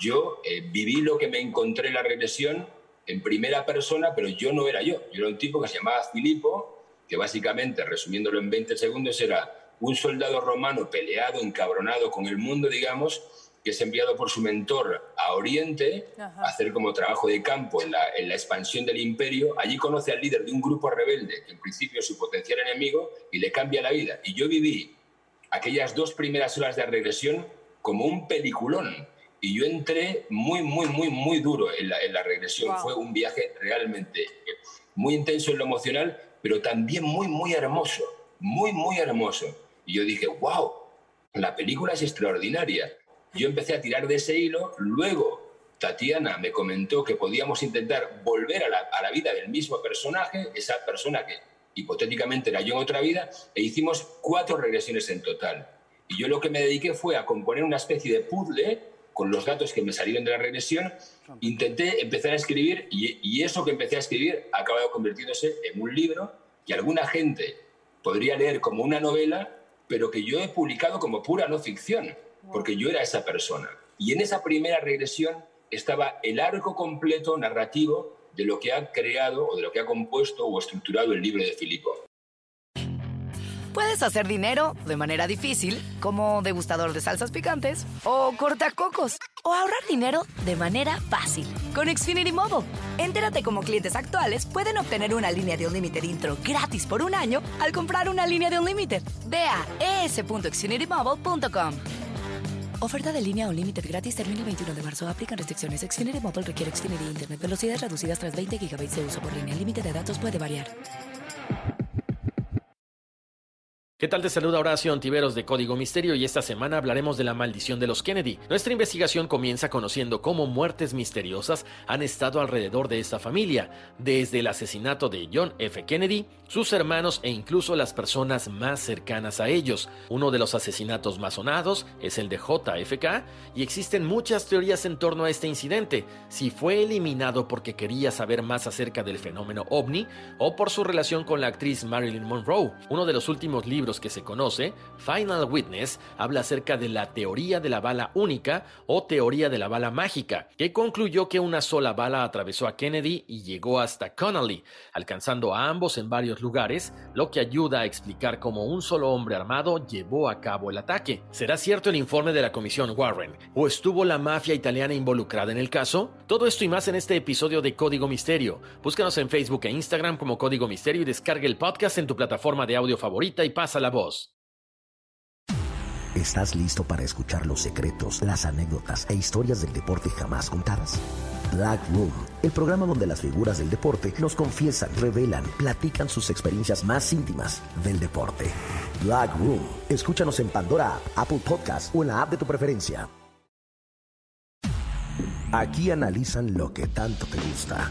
Speaker 10: yo eh, viví lo que me encontré en la regresión en primera persona, pero yo no era yo. Yo era un tipo que se llamaba Filipo, que básicamente, resumiéndolo en 20 segundos, era un soldado romano peleado, encabronado con el mundo, digamos, que es enviado por su mentor a Oriente a hacer como trabajo de campo en la, en la, expansión del imperio. Allí conoce al líder de un grupo rebelde, que en principio es su potencial enemigo, y le cambia la vida. Y yo viví aquellas dos primeras horas de regresión como un peliculón. Y yo entré muy, muy, muy, muy duro en la, en la regresión. Fue un viaje realmente muy intenso en lo emocional, pero también muy, muy hermoso. Muy, muy hermoso. Y yo dije, wow, la película es extraordinaria. Yo empecé a tirar de ese hilo, luego Tatiana me comentó que podíamos intentar volver a la, vida del mismo personaje, esa persona que hipotéticamente era yo en otra vida, e hicimos cuatro regresiones en total. Y yo lo que me dediqué fue a componer una especie de puzzle con los datos que me salieron de la regresión, intenté empezar a escribir y, y eso que empecé a escribir ha acabado convirtiéndose en un libro que alguna gente podría leer como una novela, pero que yo he publicado como pura no ficción porque yo era esa persona. Y en esa primera regresión estaba el arco completo narrativo de lo que ha creado o de lo que ha compuesto o estructurado el libro de Filipo.
Speaker 1: Puedes hacer dinero de manera difícil, como degustador de salsas picantes, o cortacocos, o ahorrar dinero de manera fácil con Xfinity Mobile. Entérate cómo clientes actuales pueden obtener una línea de un límite intro gratis por un año al comprar una línea de un límite. Ve a es.xfinitymobile.com. Oferta de línea o límite gratis termina el 21 de marzo. Aplican restricciones. Xfinity Mobile requiere Xfinity Internet. Velocidades reducidas tras 20 GB de uso por línea. El límite de datos puede variar.
Speaker 11: ¿Qué tal? Te saluda Horacio Antiveros de Código Misterio y esta semana hablaremos de la maldición de los Kennedy. Nuestra investigación comienza conociendo cómo muertes misteriosas han estado alrededor de esta familia, desde el asesinato de John F. Kennedy, sus hermanos e incluso las personas más cercanas a ellos. Uno de los asesinatos más sonados es el de JFK y existen muchas teorías en torno a este incidente, si fue eliminado porque quería saber más acerca del fenómeno ovni o por su relación con la actriz Marilyn Monroe. Uno de los últimos libros que se conoce, Final Witness habla acerca de la teoría de la bala única o teoría de la bala mágica, que concluyó que una sola bala atravesó a Kennedy y llegó hasta Connolly, alcanzando a ambos en varios lugares, lo que ayuda a explicar cómo un solo hombre armado llevó a cabo el ataque. ¿Será cierto el informe de la Comisión Warren? ¿O estuvo la mafia italiana involucrada en el caso? Todo esto y más en este episodio de Código Misterio. Búscanos en Facebook e Instagram como Código Misterio y descarga el podcast en tu plataforma de audio favorita y pasa la voz.
Speaker 12: ¿Estás listo para escuchar los secretos, las anécdotas e historias del deporte jamás contadas? Black Room, el programa donde las figuras del deporte nos confiesan, revelan, platican sus experiencias más íntimas del deporte. Black Room, escúchanos en Pandora, Apple Podcast o en la app de tu preferencia. Aquí analizan lo que tanto te gusta.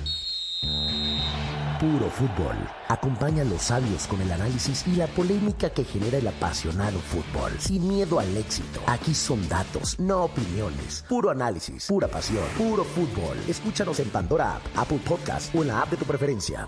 Speaker 12: Puro fútbol. Acompaña a los sabios con el análisis y la polémica que genera el apasionado fútbol. Sin miedo al éxito. Aquí son datos, no opiniones. Puro análisis, pura pasión, puro fútbol. Escúchanos en Pandora App, Apple Podcast o en la app de tu preferencia.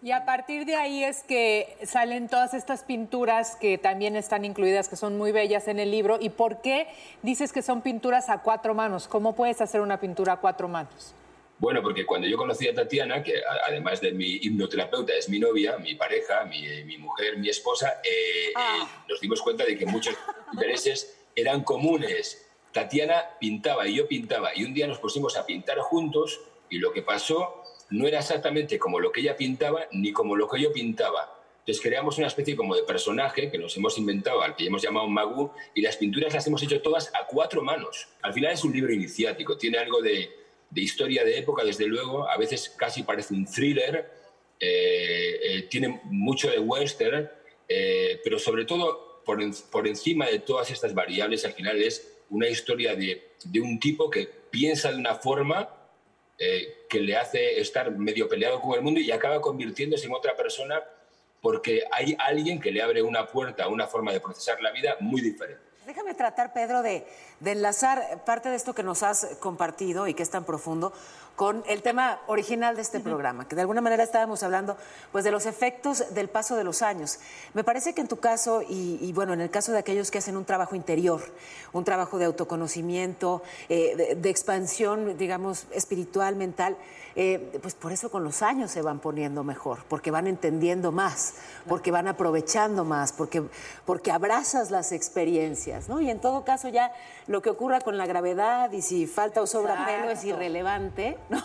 Speaker 4: Y a partir de ahí es que salen todas estas pinturas que también están incluidas, que son muy bellas en el libro. ¿Y por qué dices que son pinturas a cuatro manos? ¿Cómo puedes hacer una pintura a cuatro manos?
Speaker 10: Bueno, porque cuando yo conocí a Tatiana, que además de mi hipnoterapeuta es mi novia, mi pareja, mi, eh, mi mujer, mi esposa, eh, eh, nos dimos cuenta de que muchos intereses eran comunes. Tatiana pintaba y yo pintaba y un día nos pusimos a pintar juntos y lo que pasó no era exactamente como lo que ella pintaba ni como lo que yo pintaba. Entonces creamos una especie como de personaje que nos hemos inventado, al que hemos llamado Magu, y las pinturas las hemos hecho todas a cuatro manos. Al final es un libro iniciático, tiene algo de, de historia de época, desde luego, a veces casi parece un thriller, eh, eh, tiene mucho de western, eh, pero sobre todo por, en- por encima de todas estas variables, al final es una historia de, de un tipo que piensa de una forma eh, que le hace estar medio peleado con el mundo y acaba convirtiéndose en otra persona porque hay alguien que le abre una puerta, una forma de procesar la vida muy diferente.
Speaker 3: Déjame tratar, Pedro, de, enlazar parte de esto que nos has compartido y que es tan profundo con el tema original de este programa, que de alguna manera estábamos hablando pues, de los efectos del paso de los años. Me parece que en tu caso, y, y, bueno, en el caso de aquellos que hacen un trabajo interior, un trabajo de autoconocimiento, eh, de, de expansión, digamos, espiritual, mental, eh, pues por eso con los años se van poniendo mejor, porque van entendiendo más, porque van aprovechando más, porque, porque abrazas las experiencias, ¿no? Y en todo caso ya lo que ocurra con la gravedad y si falta o sobra pelo es irrelevante, ¿no?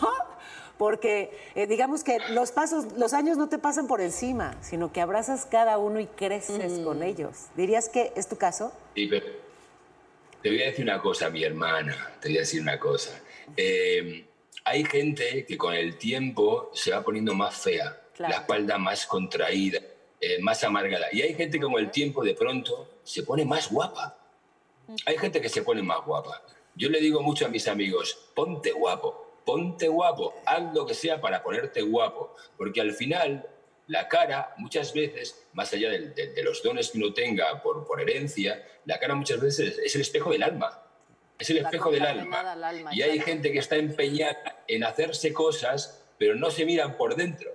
Speaker 3: Porque eh, digamos que los pasos, los años no te pasan por encima, sino que abrazas cada uno y creces con ellos. ¿Dirías que es tu caso?
Speaker 10: Y pero te voy a decir una cosa, mi hermana, te voy a decir una cosa. Eh, hay gente que con el tiempo se va poniendo más fea,
Speaker 3: Claro.
Speaker 10: la espalda más contraída, eh, más amargada. Y hay gente que con el tiempo de pronto se pone más guapa. Hay gente que se pone más guapa. Yo le digo mucho a mis amigos, ponte guapo, ponte guapo, haz lo que sea para ponerte guapo, porque al final la cara muchas veces, más allá de, de los dones que uno tenga por, por herencia, la cara muchas veces es el espejo del alma. Es el espejo del alma.
Speaker 7: al alma,
Speaker 10: Y hay gente que está empeñada en hacerse cosas, pero no se miran por dentro.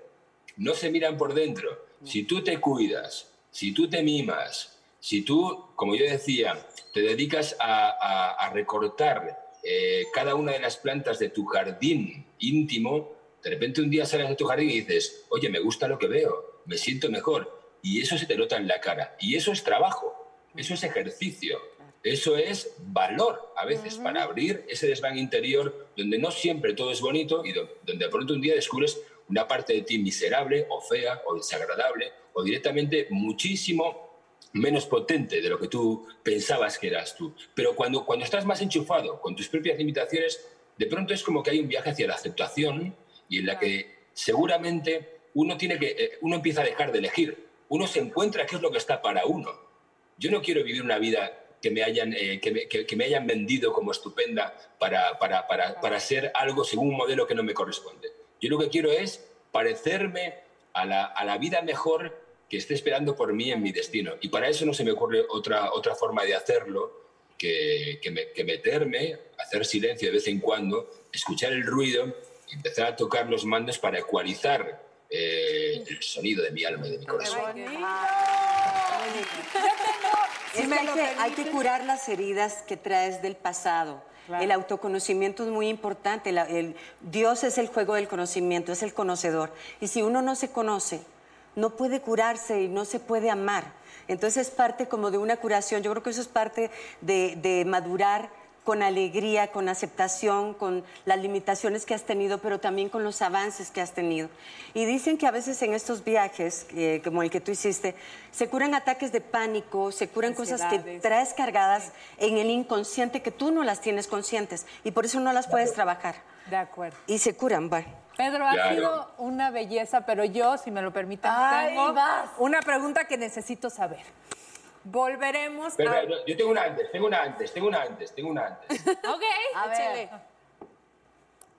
Speaker 10: No se miran por dentro. Si tú te cuidas, si tú te mimas, si tú, como yo decía, te dedicas a, a- a recortar eh, cada una de las plantas de tu jardín íntimo, de repente un día sales de tu jardín y dices, oye, me gusta lo que veo, me siento mejor. Y eso se te nota en la cara. Y eso es trabajo, eso es ejercicio, eso es valor a veces para abrir ese desván interior donde no siempre todo es bonito y do- donde de pronto un día descubres una parte de ti miserable o fea o desagradable o directamente muchísimo menos potente de lo que tú pensabas que eras tú. Pero cuando, cuando estás más enchufado con tus propias limitaciones, de pronto es como que hay un viaje hacia la aceptación y en la que seguramente uno, tiene que, eh, uno empieza a dejar de elegir. Uno se encuentra qué es lo que está para uno. Yo no quiero vivir una vida que me hayan, eh, que me, que- que me hayan vendido como estupenda para, para, para, para ser algo según un modelo que no me corresponde. Yo lo que quiero es parecerme a la, a la vida mejor que esté esperando por mí en mi destino. Y para eso no se me ocurre otra, otra forma de hacerlo que, que, me- que meterme, hacer silencio de vez en cuando, escuchar el ruido y empezar a tocar los mandos para ecualizar eh, el sonido de mi alma y de mi corazón.
Speaker 5: Es que hay, que, hay que curar las heridas que traes del pasado. El autoconocimiento es muy importante. La- el- Dios es el juego del conocimiento, es el conocedor. Y si uno no se conoce, no puede curarse y no se puede amar. Entonces es parte como de una curación. Yo creo que eso es parte de, de madurar con alegría, con aceptación, con las limitaciones que has tenido, pero también con los avances que has tenido. Y dicen que a veces en estos viajes, eh, como el que tú hiciste, se curan ataques de pánico, se curan cosas que traes cargadas en el inconsciente que tú no las tienes conscientes y por eso no las puedes trabajar.
Speaker 4: De acuerdo.
Speaker 5: Y se curan, va.
Speaker 4: Pedro, ha
Speaker 10: Claro.
Speaker 4: sido una belleza, pero yo, si me lo permiten,
Speaker 7: Ay,
Speaker 4: tengo
Speaker 7: vas.
Speaker 4: una pregunta que necesito saber. Volveremos
Speaker 10: Pero,
Speaker 4: a...
Speaker 10: pero, yo tengo una antes, tengo una antes, tengo una antes, tengo una antes. <laughs>
Speaker 4: Ok,
Speaker 7: A ver.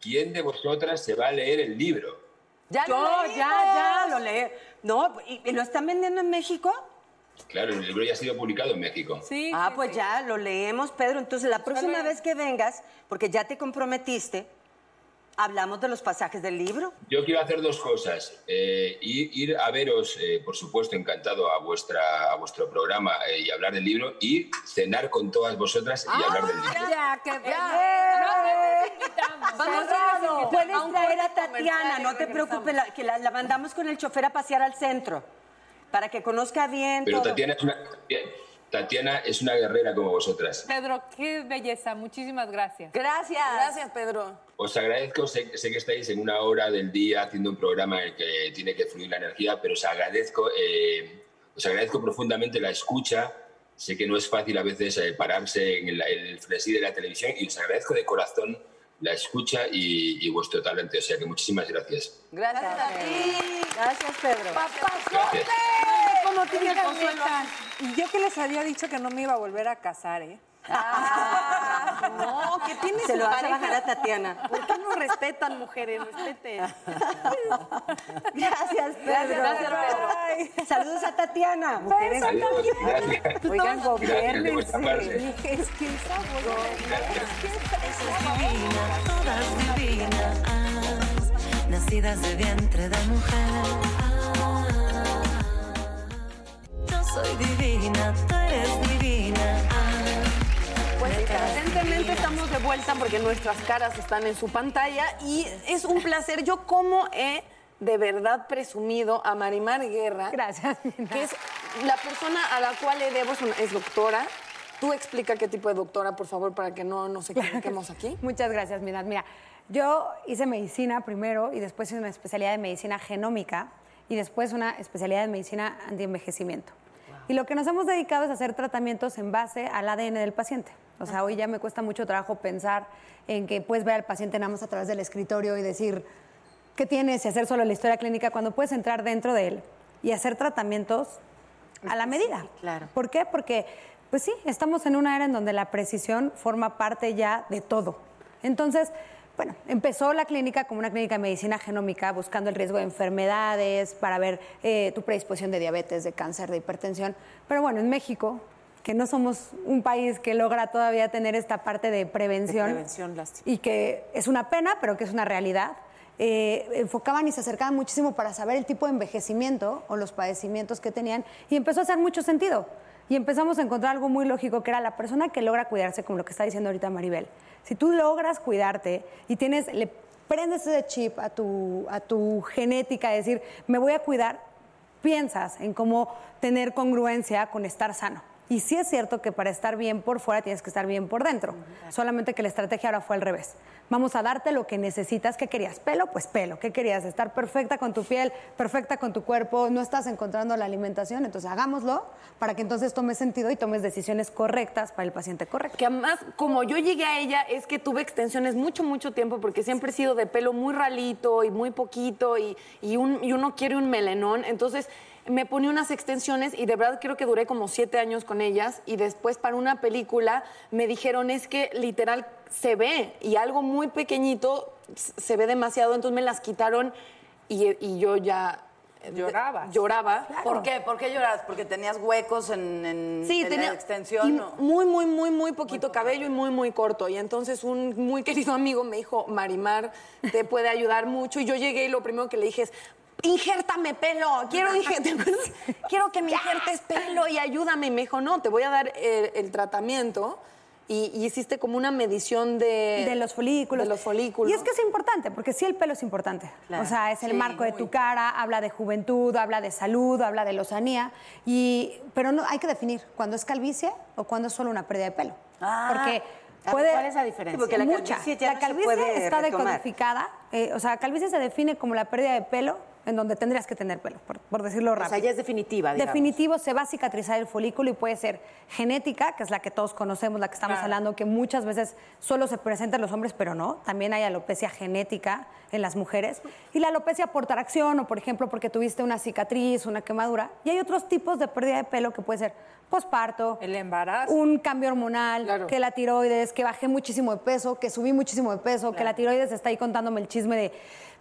Speaker 10: ¿Quién de vosotras se va a leer el libro?
Speaker 8: Ya
Speaker 5: Yo,
Speaker 8: lo
Speaker 5: ya, ya, lo leí. No, ¿y, y lo están vendiendo en México?
Speaker 10: Claro, el libro ya ha sido publicado en México.
Speaker 4: Sí.
Speaker 5: ah,
Speaker 4: sí,
Speaker 5: pues
Speaker 4: sí.
Speaker 5: ya, lo leemos, Pedro. Entonces, la próxima vez que vengas, porque ya te comprometiste, hablamos de los pasajes del libro.
Speaker 10: Yo quiero hacer dos cosas. Eh, ir, ir a veros, eh, por supuesto, encantado a, vuestra, a vuestro programa eh, y hablar del libro, y cenar con todas vosotras y hablar del libro.
Speaker 4: Ya, que
Speaker 5: Vamos a Puedes traer a Tatiana, no te preocupes, la- que la, la mandamos con el chofer a pasear al centro, para que conozca bien
Speaker 10: Pero
Speaker 5: todo.
Speaker 10: Tatiana es, una, Tatiana es una guerrera como vosotras.
Speaker 4: Pedro, qué belleza. Muchísimas gracias.
Speaker 8: Gracias.
Speaker 6: Gracias, Pedro.
Speaker 10: Os agradezco, sé, sé que estáis en una hora del día haciendo un programa en el que tiene que fluir la energía, pero os agradezco, eh, os agradezco profundamente la escucha. Sé que no es fácil a veces eh, pararse en el, el frenesí de la televisión y os agradezco de corazón la escucha y, y vuestro talento. O sea que muchísimas gracias.
Speaker 8: Gracias a ti.
Speaker 5: Gracias, Pedro.
Speaker 10: Gracias.
Speaker 4: ¿Cómo te Y yo que les había dicho que no me iba a volver a casar, ¿eh?
Speaker 6: No, que tienes
Speaker 5: Se
Speaker 6: su
Speaker 5: lo vas a bajar a Tatiana.
Speaker 6: ¿Por qué no respetan, mujeres? Respeten. <laughs>
Speaker 5: Gracias, Pedro.
Speaker 8: Gracias, Pedro. <laughs>
Speaker 5: Saludos a Tatiana. Mujeres,
Speaker 10: Adiós. Gracias.
Speaker 5: oigan, gobiernense.
Speaker 4: Es que esa
Speaker 2: divina, todas divinas, nacidas de vientre de mujer. Yo soy divina, tú eres divina.
Speaker 6: Pues evidentemente estamos de vuelta porque nuestras caras están en su pantalla y es un placer. Yo como he de verdad presumido a Marimar Guerra.
Speaker 4: Gracias.
Speaker 6: Que es la persona a la cual le debo, es, doctora. Tú explica qué tipo de doctora, por favor, para que no nos equivoquemos aquí.
Speaker 13: Muchas gracias, Mirad. Mira, yo hice medicina primero y después hice una especialidad de medicina genómica y después una especialidad de medicina antienvejecimiento. Y lo que nos hemos dedicado es hacer tratamientos en base al ADN del paciente. O sea, hoy ya me cuesta mucho trabajo pensar en que puedes ver al paciente nada más a través del escritorio y decir qué tienes y hacer solo la historia clínica cuando puedes entrar dentro de él y hacer tratamientos a la medida.
Speaker 5: claro.
Speaker 13: ¿Por qué? Porque, pues sí, estamos en una era en donde la precisión forma parte ya de todo. Entonces, bueno, empezó la clínica como una clínica de medicina genómica, buscando el riesgo de enfermedades, para ver eh, tu predisposición de diabetes, de cáncer, de hipertensión. Pero bueno, en México, que no somos un país que logra todavía tener esta parte de prevención,
Speaker 3: De prevención, lástima.
Speaker 13: y que es una pena, pero que es una realidad. Eh, enfocaban y se acercaban muchísimo para saber el tipo de envejecimiento o los padecimientos que tenían y empezó a hacer mucho sentido. Y empezamos a encontrar algo muy lógico, que era la persona que logra cuidarse, como lo que está diciendo ahorita Maribel. Si tú logras cuidarte y tienes, le prendes ese chip a tu, a tu genética, de decir, me voy a cuidar, piensas en cómo tener congruencia con estar sano. Y sí es cierto que para estar bien por fuera tienes que estar bien por dentro. Solamente que la estrategia ahora fue al revés. Vamos a darte lo que necesitas. ¿Qué querías? ¿Pelo? Pues pelo. ¿Qué querías? Estar perfecta con tu piel, perfecta con tu cuerpo. No estás encontrando la alimentación. Entonces hagámoslo para que entonces tomes sentido y tomes decisiones correctas para el paciente correcto.
Speaker 6: Que además, como yo llegué a ella, es que tuve extensiones mucho, mucho tiempo, porque siempre he sido de pelo muy ralito y muy poquito, y, y, un- y uno quiere un melenón. Entonces, me ponía unas extensiones y de verdad creo que duré como siete años con ellas. Y después, para una película, me dijeron es que literal se ve, y algo muy pequeñito se ve demasiado. Entonces, me las quitaron y, y yo ya.
Speaker 4: Llorabas.
Speaker 6: Lloraba.
Speaker 8: ¿Por qué? ¿Por qué lloras? ¿Porque tenías huecos en, en-
Speaker 6: Sí,
Speaker 8: en
Speaker 6: tenía
Speaker 8: la extensión?
Speaker 6: muy, muy, muy, muy poquito cabello y muy, muy corto. Y entonces un muy querido amigo me dijo, Marimar, te puede ayudar mucho. Y yo llegué y lo primero que le dije es, injértame pelo, quiero, <laughs> <laughs> quiero que me injertes pelo y ayúdame. Y me dijo, no, te voy a dar el, el tratamiento. Y, y hiciste como una medición de...
Speaker 13: de los folículos.
Speaker 6: De los folículos.
Speaker 13: Y es que es importante, porque sí el pelo es importante.
Speaker 6: Claro.
Speaker 13: O sea, es el
Speaker 6: Sí,
Speaker 13: marco de
Speaker 6: muy.
Speaker 13: tu cara, habla de juventud, habla de salud, habla de lozanía. Y, pero no, hay que definir cuándo es calvicie o cuándo es solo una pérdida de pelo.
Speaker 5: Ah.
Speaker 13: porque puede...
Speaker 5: ¿cuál es la diferencia? Porque la
Speaker 13: Mucha.
Speaker 5: calvicie ya
Speaker 13: la
Speaker 5: no se
Speaker 13: calvicie
Speaker 5: puede
Speaker 13: está
Speaker 5: retomar.
Speaker 13: decodificada. eh, o sea, calvicie se define como la pérdida de pelo en donde tendrías que tener pelo, por, por decirlo rápido.
Speaker 3: O sea, ya es definitiva, digamos.
Speaker 13: Definitivo, se va a cicatrizar el folículo y puede ser genética, que es la que todos conocemos, la que estamos hablando, que muchas veces solo se presenta en los hombres, pero no. También hay alopecia genética en las mujeres. Y la alopecia por tracción o, por ejemplo, porque tuviste una cicatriz, una quemadura. Y hay otros tipos de pérdida de pelo que puede ser posparto,
Speaker 4: El embarazo.
Speaker 13: un cambio hormonal,
Speaker 6: Claro.
Speaker 13: que la tiroides, que bajé muchísimo de peso, que subí muchísimo de peso, que la tiroides está ahí contándome el chisme de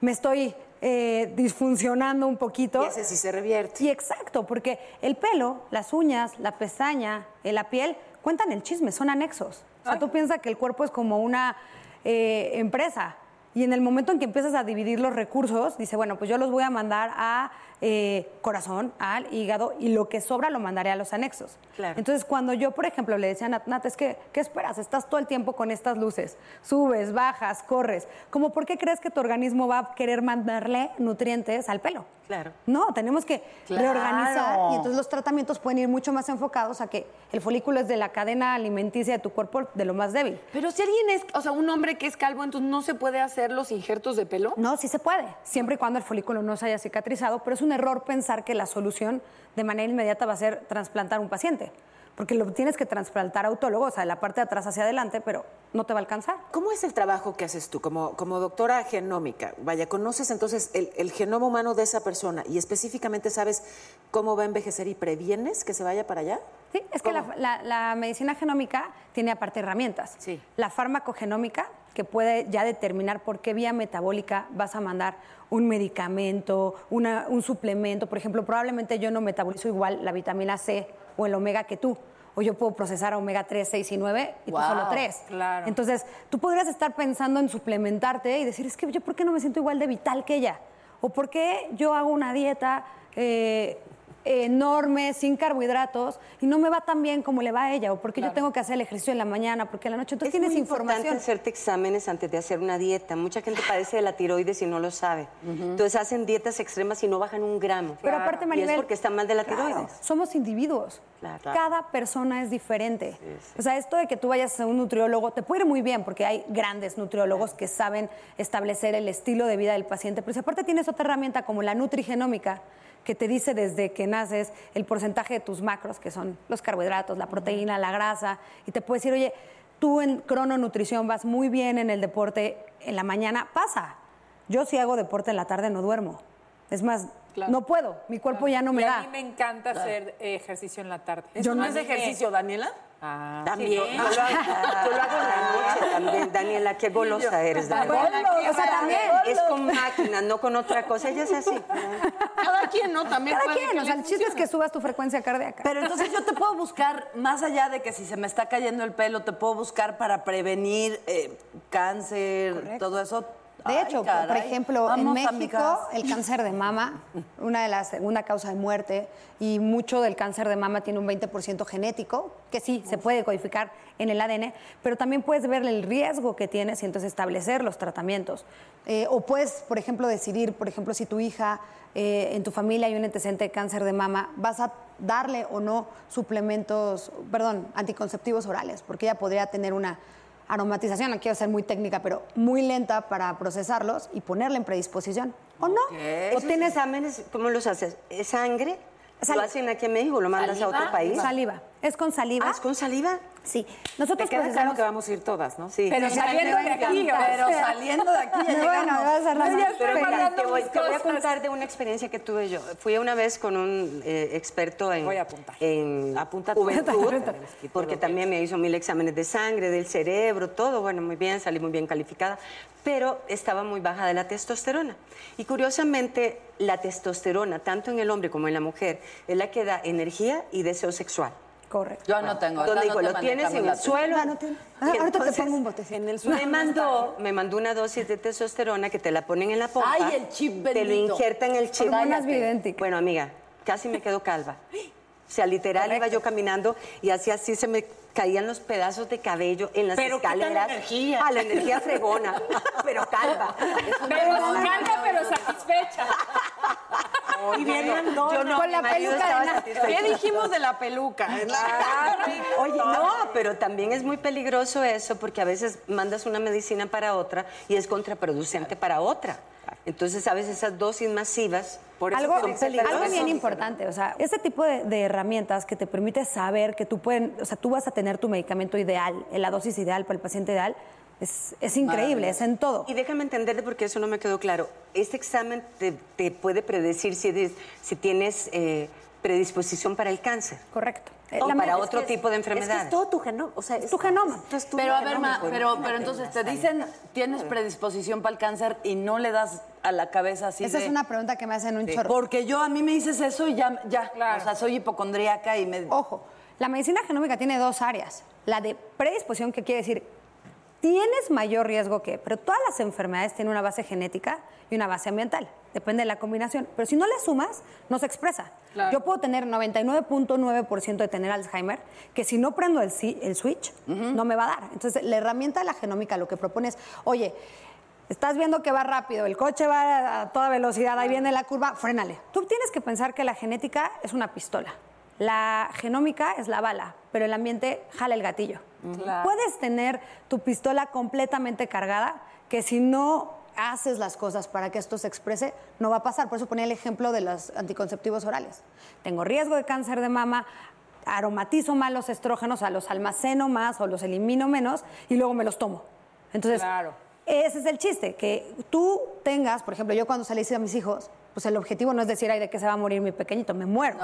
Speaker 13: me estoy eh, disfuncionando un poquito.
Speaker 3: Y ese sí se revierte.
Speaker 13: Y exacto, porque el pelo, las uñas, la pestaña, eh, la piel, cuentan el chisme, son anexos. O sea, tú piensas que el cuerpo es como una eh, empresa. Y en el momento en que empiezas a dividir los recursos, dice, bueno, pues yo los voy a mandar a eh, corazón, al hígado, y lo que sobra lo mandaré a los anexos.
Speaker 5: Claro.
Speaker 13: Entonces, cuando yo, por ejemplo, le decía a Nat, Nat, es que, ¿qué esperas? Estás todo el tiempo con estas luces. Subes, bajas, corres. Como, ¿por qué crees que tu organismo va a querer mandarle nutrientes al pelo?
Speaker 5: Claro.
Speaker 13: No, tenemos que
Speaker 5: Claro.
Speaker 13: reorganizar y entonces los tratamientos pueden ir mucho más enfocados a que el folículo es de la cadena alimenticia de tu cuerpo de lo más débil.
Speaker 6: Pero si alguien es, o sea, un hombre que es calvo, entonces no se puede hacer los injertos de pelo.
Speaker 13: No, sí se puede, siempre y cuando el folículo no se haya cicatrizado, pero es un error pensar que la solución de manera inmediata va a ser trasplantar un paciente, porque lo tienes que trasplantar autólogo, o sea, de la parte de atrás hacia adelante, pero no te va a alcanzar.
Speaker 3: ¿Cómo es el trabajo que haces tú como, como doctora genómica? Vaya, conoces entonces el, el genoma humano de esa persona y específicamente sabes cómo va a envejecer y previenes que se vaya para allá.
Speaker 13: Sí, es que la, la- la medicina genómica tiene aparte herramientas. La farmacogenómica, que puede ya determinar por qué vía metabólica vas a mandar un medicamento, una- un suplemento. Por ejemplo, probablemente yo no metabolizo igual la vitamina C o el omega que tú. O yo puedo procesar omega 3, 6 y 9 y tú
Speaker 4: Wow,
Speaker 13: solo 3.
Speaker 4: claro.
Speaker 13: Entonces, tú podrías estar pensando en suplementarte y decir, es que yo, ¿por qué no me siento igual de vital que ella? ¿O por qué yo hago una dieta eh, enorme, sin carbohidratos, y no me va tan bien como le va a ella? ¿O por qué yo tengo que hacer el ejercicio en la mañana? Porque en la noche entonces
Speaker 5: es
Speaker 13: tienes
Speaker 5: muy importante
Speaker 13: información.
Speaker 5: hacerte exámenes antes de hacer una dieta. Mucha gente padece de la tiroides y no lo sabe. Entonces hacen dietas extremas y no bajan un gramo.
Speaker 13: Pero aparte,
Speaker 5: Y
Speaker 13: Maribel.
Speaker 5: es porque está mal de la
Speaker 13: claro,
Speaker 5: tiroides.
Speaker 13: somos individuos.
Speaker 5: Claro.
Speaker 13: Cada persona es diferente. O sea, esto de que tú vayas a un nutriólogo te puede ir muy bien porque hay grandes nutriólogos que saben establecer el estilo de vida del paciente. Pero si aparte tienes otra herramienta como la nutrigenómica, que te dice desde que naces el porcentaje de tus macros, que son los carbohidratos, la proteína, la grasa, y te puede decir, oye, tú en crononutrición vas muy bien en el deporte en la mañana, pasa. Yo si hago deporte en la tarde no duermo. Es más, no puedo, mi cuerpo ya no me
Speaker 4: y
Speaker 13: da.
Speaker 4: A mí me encanta hacer ejercicio en la tarde.
Speaker 6: ¿Eso no es ejercicio, Daniela?
Speaker 4: Ah,
Speaker 5: También.
Speaker 4: sí.
Speaker 5: Yo lo, hago, yo lo hago en la noche también, Daniela. Qué golosa eres, Daniela.
Speaker 6: Bueno, o sea, también.
Speaker 5: Es con máquina, no con otra cosa. Ella es así.
Speaker 6: Cada quien, ¿no? También
Speaker 13: Cada
Speaker 6: puede
Speaker 13: quien, o sea, el chiste es que subas tu frecuencia cardíaca.
Speaker 8: Pero entonces yo te puedo buscar, más allá de que si se me está cayendo el pelo, te puedo buscar para prevenir eh, cáncer, todo eso.
Speaker 13: De hecho, por- ejemplo, en
Speaker 8: Vamos
Speaker 13: México el cáncer de mama, una de las segunda causa de muerte, y mucho del cáncer de mama tiene un 20% genético, que sí, se puede codificar en el ADN, pero también puedes ver el riesgo que tienes y entonces establecer los tratamientos. Eh, o puedes, por ejemplo, decidir, por ejemplo, si tu hija eh, en tu familia hay un antecedente de cáncer de mama, vas a darle o no suplementos, perdón, anticonceptivos orales, porque ella podría tener una aromatización, no quiero ser muy técnica, pero muy lenta para procesarlos y ponerle en predisposición. ¿O no? O
Speaker 5: ¿Esos
Speaker 13: tienes
Speaker 5: exámenes, cómo los haces? ¿Es sangre? ¿Lo hacen aquí en México? ¿Lo mandas a otro país?
Speaker 13: saliva. ¿Es con saliva?
Speaker 5: Ah, ¿es con saliva?
Speaker 13: Sí. Nosotros
Speaker 3: Te queda claro
Speaker 13: procesamos...
Speaker 3: que vamos a ir todas, ¿no?
Speaker 5: Sí.
Speaker 4: Pero saliendo de aquí,
Speaker 8: Pero saliendo de aquí ya
Speaker 13: Bueno, vas a
Speaker 4: ya estoy
Speaker 5: Pero te voy, te voy a contar de una experiencia que tuve yo. Fui una vez con un eh, experto en,
Speaker 4: Voy a apuntar.
Speaker 5: en
Speaker 3: Apunta
Speaker 5: juventud, porque también me hizo mil exámenes de sangre, del cerebro, todo, bueno, muy bien, salí muy bien calificada, pero estaba muy baja de la testosterona. Y curiosamente, la testosterona, tanto en el hombre como en la mujer, es la que da energía y deseo sexual.
Speaker 13: Correcto.
Speaker 8: Yo no tengo.
Speaker 5: Donde digo,
Speaker 8: no
Speaker 5: lo
Speaker 8: te
Speaker 5: tienes
Speaker 8: manejamos
Speaker 5: en el suelo.
Speaker 13: Ah, no tiene- Ah, ahorita te pongo un botecito.
Speaker 6: En el suelo
Speaker 5: Me
Speaker 6: no
Speaker 5: mandó, me mandó una dosis de testosterona que te la ponen en la pompa.
Speaker 8: Ay, el chip
Speaker 5: Te lo
Speaker 8: bendito.
Speaker 5: injertan en el chip.
Speaker 13: Hormonas bioidénticas.
Speaker 5: Bueno, amiga, casi me quedo calva. <laughs> O sea, literal iba yo caminando y así así se me caían los pedazos de cabello en las
Speaker 6: Pero ¿qué tal
Speaker 5: escaleras.
Speaker 6: energía?
Speaker 5: Ah, la energía fregona, <laughs> pero calva.
Speaker 4: Pero calma, pero satisfecha.
Speaker 5: Y bien. Yo no,
Speaker 13: Con
Speaker 5: mi
Speaker 13: la peluca.
Speaker 6: ¿Qué dijimos de la peluca?
Speaker 5: Oye, no, pero también es muy peligroso eso porque a veces mandas una medicina para otra y es contraproducente para otra. Entonces, a veces esas dosis masivas por eso
Speaker 13: algo, algo bien importante, o sea, ese tipo de, de herramientas que te permite saber que tú pueden, o sea, tú vas a tener tu medicamento ideal, la dosis ideal para el paciente ideal, es, es increíble, es en todo.
Speaker 5: Y déjame entenderte porque eso no me quedó claro. Este examen te, te puede predecir si, eres- si tienes eh, predisposición para el cáncer.
Speaker 13: Correcto.
Speaker 5: O
Speaker 13: La-
Speaker 5: para
Speaker 13: es
Speaker 5: otro
Speaker 13: es-
Speaker 5: tipo de
Speaker 3: Es que
Speaker 5: enfermedades.
Speaker 3: es todo tu genoma. O sea, es
Speaker 13: tu genoma.
Speaker 3: esto es tu
Speaker 8: Pero a ver, ma, pero, pero entonces te dicen, tienes predisposición para el cáncer y no le das a la cabeza así
Speaker 13: Esa
Speaker 8: de-
Speaker 13: es una pregunta que me hacen un
Speaker 8: Sí.
Speaker 13: chorro.
Speaker 8: Porque yo a mí me dices eso y ya, ya. O sea, soy hipocondríaca y me.
Speaker 13: Ojo, la medicina genómica tiene dos áreas. La de predisposición, que quiere decir, tienes mayor riesgo que, pero todas las enfermedades tienen una base genética y una base ambiental. Depende de la combinación. Pero si no le sumas, no se expresa.
Speaker 14: Claro.
Speaker 13: Yo puedo tener 99.9% de tener Alzheimer, que si no prendo el, si- el switch, no me va a dar. Entonces, la herramienta de la genómica lo que propone es, oye, Estás viendo que va rápido, el coche va a toda velocidad, ahí viene la curva, frénale. Tú tienes que pensar que la genética es una pistola. La genómica es la bala, pero el ambiente jala el gatillo.
Speaker 14: Claro.
Speaker 13: Puedes tener tu pistola completamente cargada, que si no haces las cosas para que esto se exprese, no va a pasar. Por eso ponía el ejemplo de los anticonceptivos orales. Tengo riesgo de cáncer de mama, aromatizo más los estrógenos, o sea, los almaceno más o los elimino menos y luego me los tomo. Entonces, ese es el chiste, que tú tengas, por ejemplo, yo cuando salí a mis hijos, pues el objetivo no es decir, ay, de qué se va a morir mi pequeño, me muero.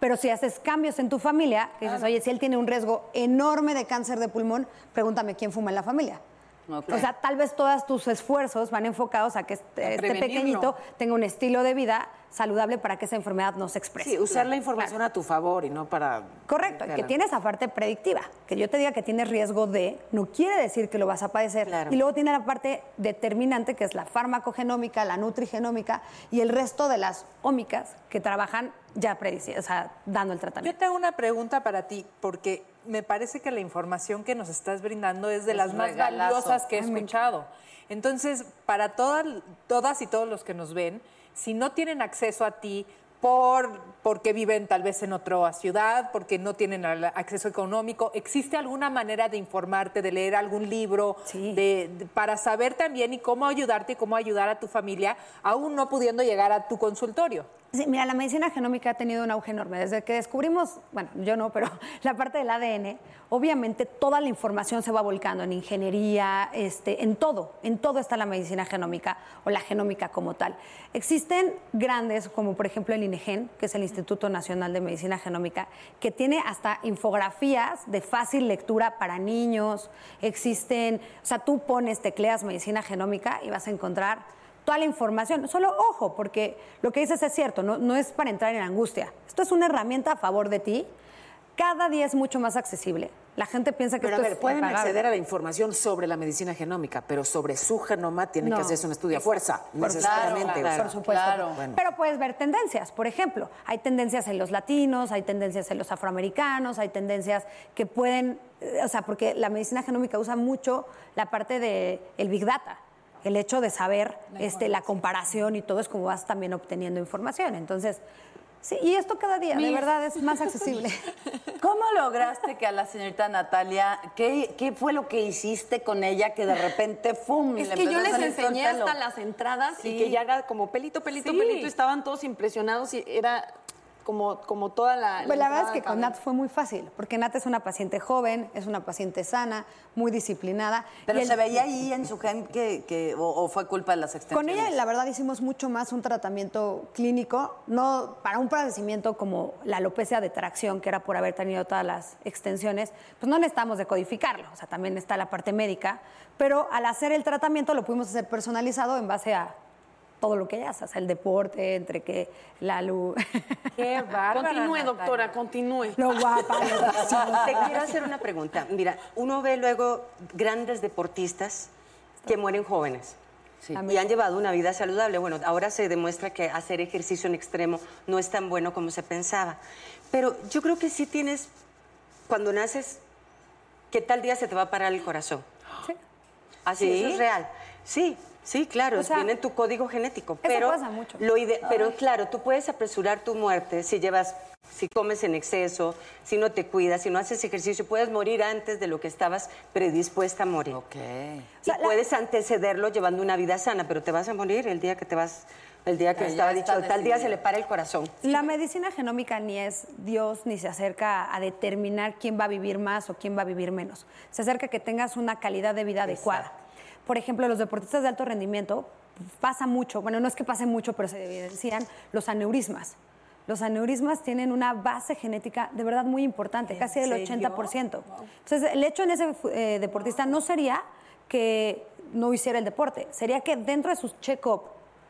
Speaker 13: Pero si haces cambios en tu familia, que dices, oye, si él tiene un riesgo enorme de cáncer de pulmón, pregúntame quién fuma en la familia.
Speaker 8: Ok.
Speaker 13: O sea, tal vez todos tus esfuerzos van enfocados a que este, este pequeñito tenga un estilo de vida saludable para que esa enfermedad no se exprese.
Speaker 3: Sí, usar la información a tu favor y no para...
Speaker 13: Correcto, que tiene esa parte predictiva. Que yo te diga que tienes riesgo de, no quiere decir que lo vas a padecer. Y luego tiene la parte determinante, que es la farmacogenómica, la nutrigenómica y el resto de las ómicas que trabajan ya o sea, dando el tratamiento.
Speaker 4: Yo tengo una pregunta para ti, porque me parece que la información que nos estás brindando es de
Speaker 8: Es
Speaker 4: las más
Speaker 8: regalazo.
Speaker 4: valiosas que he escuchado. Entonces, para todas, todas y todos los que nos ven, si no tienen acceso a ti por, porque viven tal vez en otra ciudad, porque no tienen acceso económico, ¿existe alguna manera de informarte, de leer algún libro, de- de- para saber también y cómo ayudarte y cómo ayudar a tu familia, aún no pudiendo llegar a tu consultorio?
Speaker 13: Sí, mira, la medicina genómica ha tenido un auge enorme. Desde que descubrimos, bueno, yo no, pero <laughs> la parte del ADN, obviamente toda la información se va volcando en ingeniería, este, en todo, en todo está la medicina genómica o la genómica como tal. Existen grandes, como por ejemplo el INEGEN, que es el Instituto Nacional de Medicina Genómica, que tiene hasta infografías de fácil lectura para niños. Existen, o sea, tú pones, tecleas medicina genómica y vas a encontrar toda la información. Solo ojo, porque lo que dices es cierto, no, no es para entrar en angustia. Esto es una herramienta a favor de ti. Cada día es mucho más accesible. La gente piensa que
Speaker 3: Pero a
Speaker 13: esto
Speaker 3: ver,
Speaker 13: es
Speaker 3: pueden acceder a la información sobre la medicina genómica, pero sobre su genoma tienen
Speaker 13: No.
Speaker 3: que hacerse un estudio a fuerza,
Speaker 13: Por-
Speaker 3: necesariamente.
Speaker 13: claro, por supuesto.
Speaker 3: Bueno.
Speaker 13: Pero puedes ver tendencias. Por ejemplo, hay tendencias en los latinos, hay tendencias en los afroamericanos, hay tendencias que pueden, eh, o sea, porque la medicina genómica usa mucho la parte del el big data. El hecho de saber este, la comparación y todo es como vas también obteniendo información. Entonces, sí, y esto cada día, de verdad, es más accesible. <laughs>
Speaker 8: ¿Cómo lograste que a la señorita Natalia, qué, qué fue lo que hiciste con ella que de repente, ¡fum!
Speaker 6: Es
Speaker 8: le
Speaker 6: que yo les enseñé hasta las entradas
Speaker 8: Sí.
Speaker 6: y que ya era como pelito, pelito,
Speaker 8: Sí.
Speaker 6: pelito. y Estaban todos impresionados y era como, como toda la.
Speaker 13: Pues la verdad es que con. Nat fue muy fácil, porque Nat es una paciente joven, es una paciente sana, muy disciplinada.
Speaker 8: Pero
Speaker 13: y el-
Speaker 8: se veía ahí en su gen que, que- o, o fue culpa de las
Speaker 13: Con
Speaker 8: extensiones.
Speaker 13: ella, la verdad, hicimos mucho más un tratamiento clínico, no para un padecimiento como la alopecia de tracción, que era por haber tenido todas las extensiones, pues no necesitamos decodificarlo, o sea, también está la parte médica, pero al hacer el tratamiento lo pudimos hacer personalizado en base a todo lo que ella hace, o sea, el deporte, entre que la luz... <laughs>
Speaker 4: Qué bárbara.
Speaker 6: Continúe, doctora, continúe.
Speaker 13: Lo guapa. <laughs>
Speaker 5: Te quiero hacer una pregunta. Mira, uno ve luego grandes deportistas que mueren jóvenes. Y han llevado una vida saludable. Bueno, ahora se demuestra que hacer ejercicio en extremo no es tan bueno como se pensaba. Pero yo creo que sí tienes, cuando naces, que tal día se te va a parar el corazón. Así,
Speaker 13: ¿Sí?
Speaker 5: eso es real. Sí, sí, claro,
Speaker 13: O sea,
Speaker 5: viene en tu código genético.
Speaker 13: eso
Speaker 5: Pero,
Speaker 13: pasa mucho.
Speaker 5: Lo ide- pero claro, tú puedes apresurar tu muerte si llevas, si comes en exceso, si no te cuidas, si no haces ejercicio, puedes morir antes de lo que estabas predispuesta a morir. Y puedes antecederlo llevando una vida sana, pero te vas a morir el día que te vas, el día que
Speaker 13: Ya,
Speaker 5: estaba dicho, tal día se le para el corazón.
Speaker 13: La medicina genómica ni es Dios ni se acerca a determinar quién va a vivir más o quién va a vivir menos. Se acerca a que tengas una calidad de vida adecuada. Por ejemplo, los deportistas de alto rendimiento pasa mucho, bueno, no es que pase mucho, pero se evidencian los aneurismas. Los aneurismas tienen una base genética de verdad muy importante, casi del
Speaker 14: serio?
Speaker 13: 80%. Entonces, el hecho en ese eh, deportista no sería que no hiciera el deporte, sería que dentro de sus check-up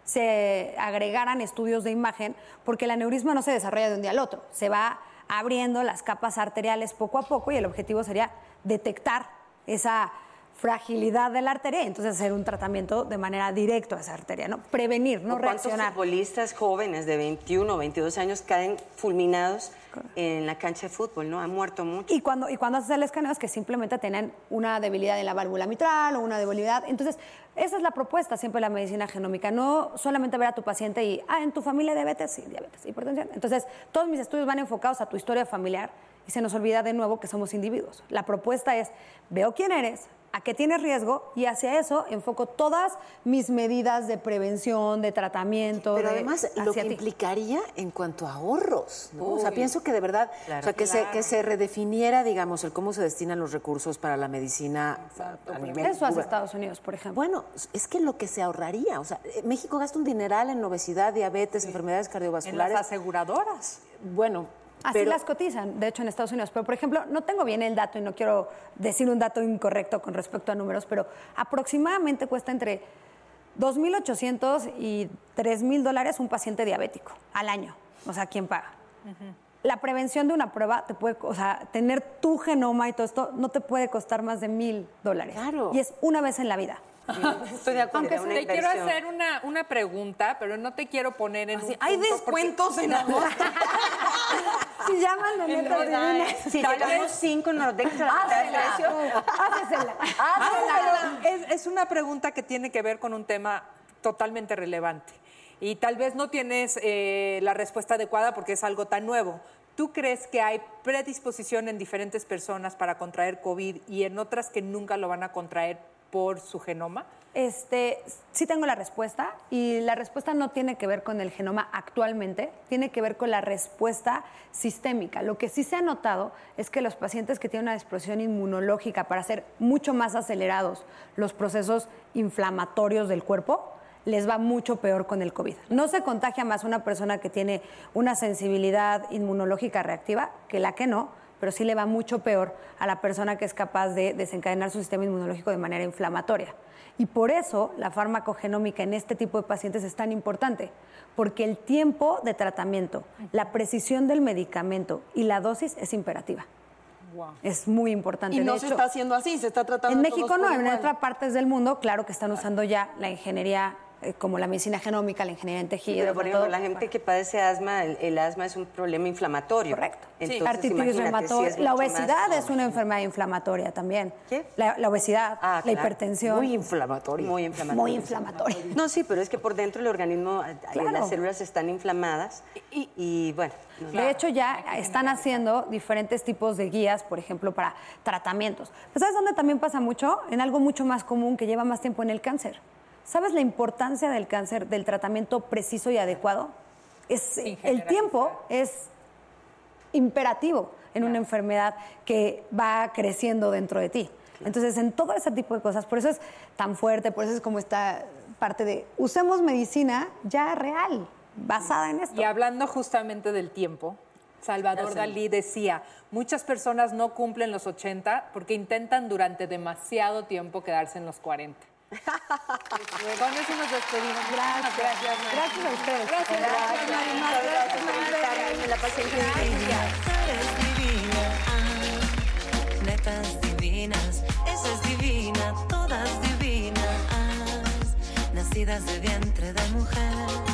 Speaker 13: se agregaran estudios de imagen, porque el aneurisma no se desarrolla de un día al otro, se va abriendo las capas arteriales poco a poco y el objetivo sería detectar esa fragilidad de la arteria entonces hacer un tratamiento de manera directa a esa arteria, ¿no? Prevenir, no
Speaker 5: ¿O ¿Cuántos
Speaker 13: reaccionar.
Speaker 5: futbolistas jóvenes de 21 o 22 años caen fulminados en la cancha de fútbol, ¿no? Han muerto mucho.
Speaker 13: Y cuando, y cuando haces el escaneo es que simplemente tienen una debilidad en la válvula mitral o una debilidad. Entonces, esa es la propuesta siempre de la medicina genómica. No solamente ver a tu paciente y, ah, en tu familia diabetes, sí, diabetes, hipertensión. Entonces, todos mis estudios van enfocados a tu historia familiar y se nos olvida de nuevo que somos individuos. La propuesta es, veo quién eres, a qué tienes riesgo y hacia eso enfoco todas mis medidas de prevención, de tratamiento.
Speaker 3: Pero
Speaker 13: de-
Speaker 3: además, lo que
Speaker 13: ti.
Speaker 3: implicaría en cuanto a ahorros, ¿no? O sea, pienso que de verdad,
Speaker 13: Claro.
Speaker 3: o sea, que, se, que se redefiniera, digamos, el cómo se destinan los recursos para la medicina a nivel
Speaker 13: Eso hace Estados Unidos, por ejemplo.
Speaker 3: Bueno, es que lo que se ahorraría, o sea, eh, México gasta un dineral en obesidad, diabetes, enfermedades cardiovasculares.
Speaker 4: aseguradoras.
Speaker 3: Bueno,
Speaker 13: Así
Speaker 3: pero-
Speaker 13: las cotizan, de hecho, en Estados Unidos. Pero, por ejemplo, no tengo bien el dato y no quiero decir un dato incorrecto con respecto a números, pero aproximadamente cuesta entre 2.800 y 3.000 dólares un paciente diabético al año. O sea, ¿quién paga? La prevención de una prueba te puede, o sea, tener tu genoma y todo esto no te puede costar más de mil dólares. Claro. Y es una vez en la vida. <laughs>
Speaker 5: Estoy de acuerdo.
Speaker 4: Aunque
Speaker 5: una
Speaker 4: te quiero hacer una, una pregunta, pero no te quiero poner en un
Speaker 6: ¿hay
Speaker 4: punto
Speaker 6: descuentos
Speaker 4: porque-
Speaker 6: en agosto? <laughs> <laughs>
Speaker 13: Si llaman
Speaker 4: Rhode
Speaker 13: divinas.
Speaker 4: Island.
Speaker 5: Si llegamos cinco, nos dejas a la precio.
Speaker 13: Hácesela.
Speaker 4: Es una pregunta que tiene que ver con un tema totalmente relevante. Y tal vez no tienes eh, la respuesta adecuada porque es algo tan nuevo. ¿Tú crees que hay predisposición en diferentes personas para contraer COVID y en otras que nunca lo van a contraer por su genoma?
Speaker 13: Este, sí tengo la respuesta y la respuesta no tiene que ver con el genoma actualmente, tiene que ver con la respuesta sistémica. Lo que sí se ha notado es que los pacientes que tienen una explosión inmunológica para hacer mucho más acelerados los procesos inflamatorios del cuerpo, les va mucho peor con el COVID. No se contagia más una persona que tiene una sensibilidad inmunológica reactiva que la que no, pero sí le va mucho peor a la persona que es capaz de desencadenar su sistema inmunológico de manera inflamatoria. Y por eso la farmacogenómica en este tipo de pacientes es tan importante, porque el tiempo de tratamiento, la precisión del medicamento y la dosis es imperativa. Es muy importante.
Speaker 6: Y
Speaker 13: De
Speaker 6: no se
Speaker 13: hecho,
Speaker 6: está haciendo así, se está tratando
Speaker 13: en México no, en otras partes del mundo, claro que están usando ya la ingeniería como la medicina genómica, la ingeniería en tejidos.
Speaker 5: Pero, por ejemplo,
Speaker 13: todo.
Speaker 5: la gente que padece asma, el, el asma es un problema inflamatorio. Correcto. Entonces,
Speaker 13: Artritis reumatoide.
Speaker 5: sí
Speaker 13: la obesidad
Speaker 5: más-
Speaker 13: es una enfermedad inflamatoria también. La, la obesidad,
Speaker 5: Ah,
Speaker 13: la
Speaker 5: claro.
Speaker 13: hipertensión.
Speaker 5: Muy
Speaker 3: inflamatoria.
Speaker 5: Muy inflamatoria.
Speaker 13: Muy inflamatoria.
Speaker 5: No, sí, pero es que por dentro el organismo, eh,
Speaker 13: Claro.
Speaker 5: las células están inflamadas y, bueno. no-
Speaker 13: De hecho, ya están haciendo diferentes tipos de guías, por ejemplo, para tratamientos. Pero ¿sabes dónde también pasa mucho? En algo mucho más común que lleva más tiempo en el cáncer. ¿Sabes la importancia del cáncer, del tratamiento preciso y adecuado? Es, el tiempo es imperativo en una enfermedad que va creciendo dentro de ti. Entonces, en todo ese tipo de cosas, por eso es tan fuerte, por eso es como esta parte de usemos medicina ya real, basada en esto.
Speaker 4: Y hablando justamente del tiempo, Salvador
Speaker 13: Gracias.
Speaker 4: Dalí decía, muchas personas no cumplen los 80 porque intentan durante demasiado tiempo quedarse en los 40. Con eso nos despedimos. Gracias. Gracias.
Speaker 13: Gracias a ustedes.
Speaker 4: Gracias, gracias. Gracias por invitarme.
Speaker 5: La
Speaker 2: Eres divina, netas divinas, esa es divina, todas divinas, nacidas de vientre de mujer.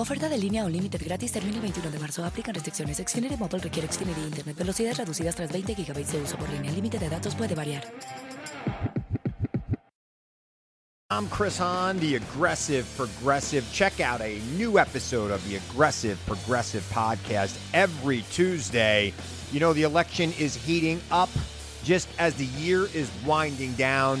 Speaker 1: Oferta de línea Unlimited gratis termina el 21 de marzo. Aplican restricciones. Xfinity Mobile requiere Xfinity Internet. Velocidades reducidas tras 20 GB de uso por línea. El límite de datos puede variar.
Speaker 14: I'm Chris Hahn, the Aggressive Progressive. Check out a new episode of the Aggressive Progressive podcast every Tuesday. You know, the election is heating up. just as the year is winding down.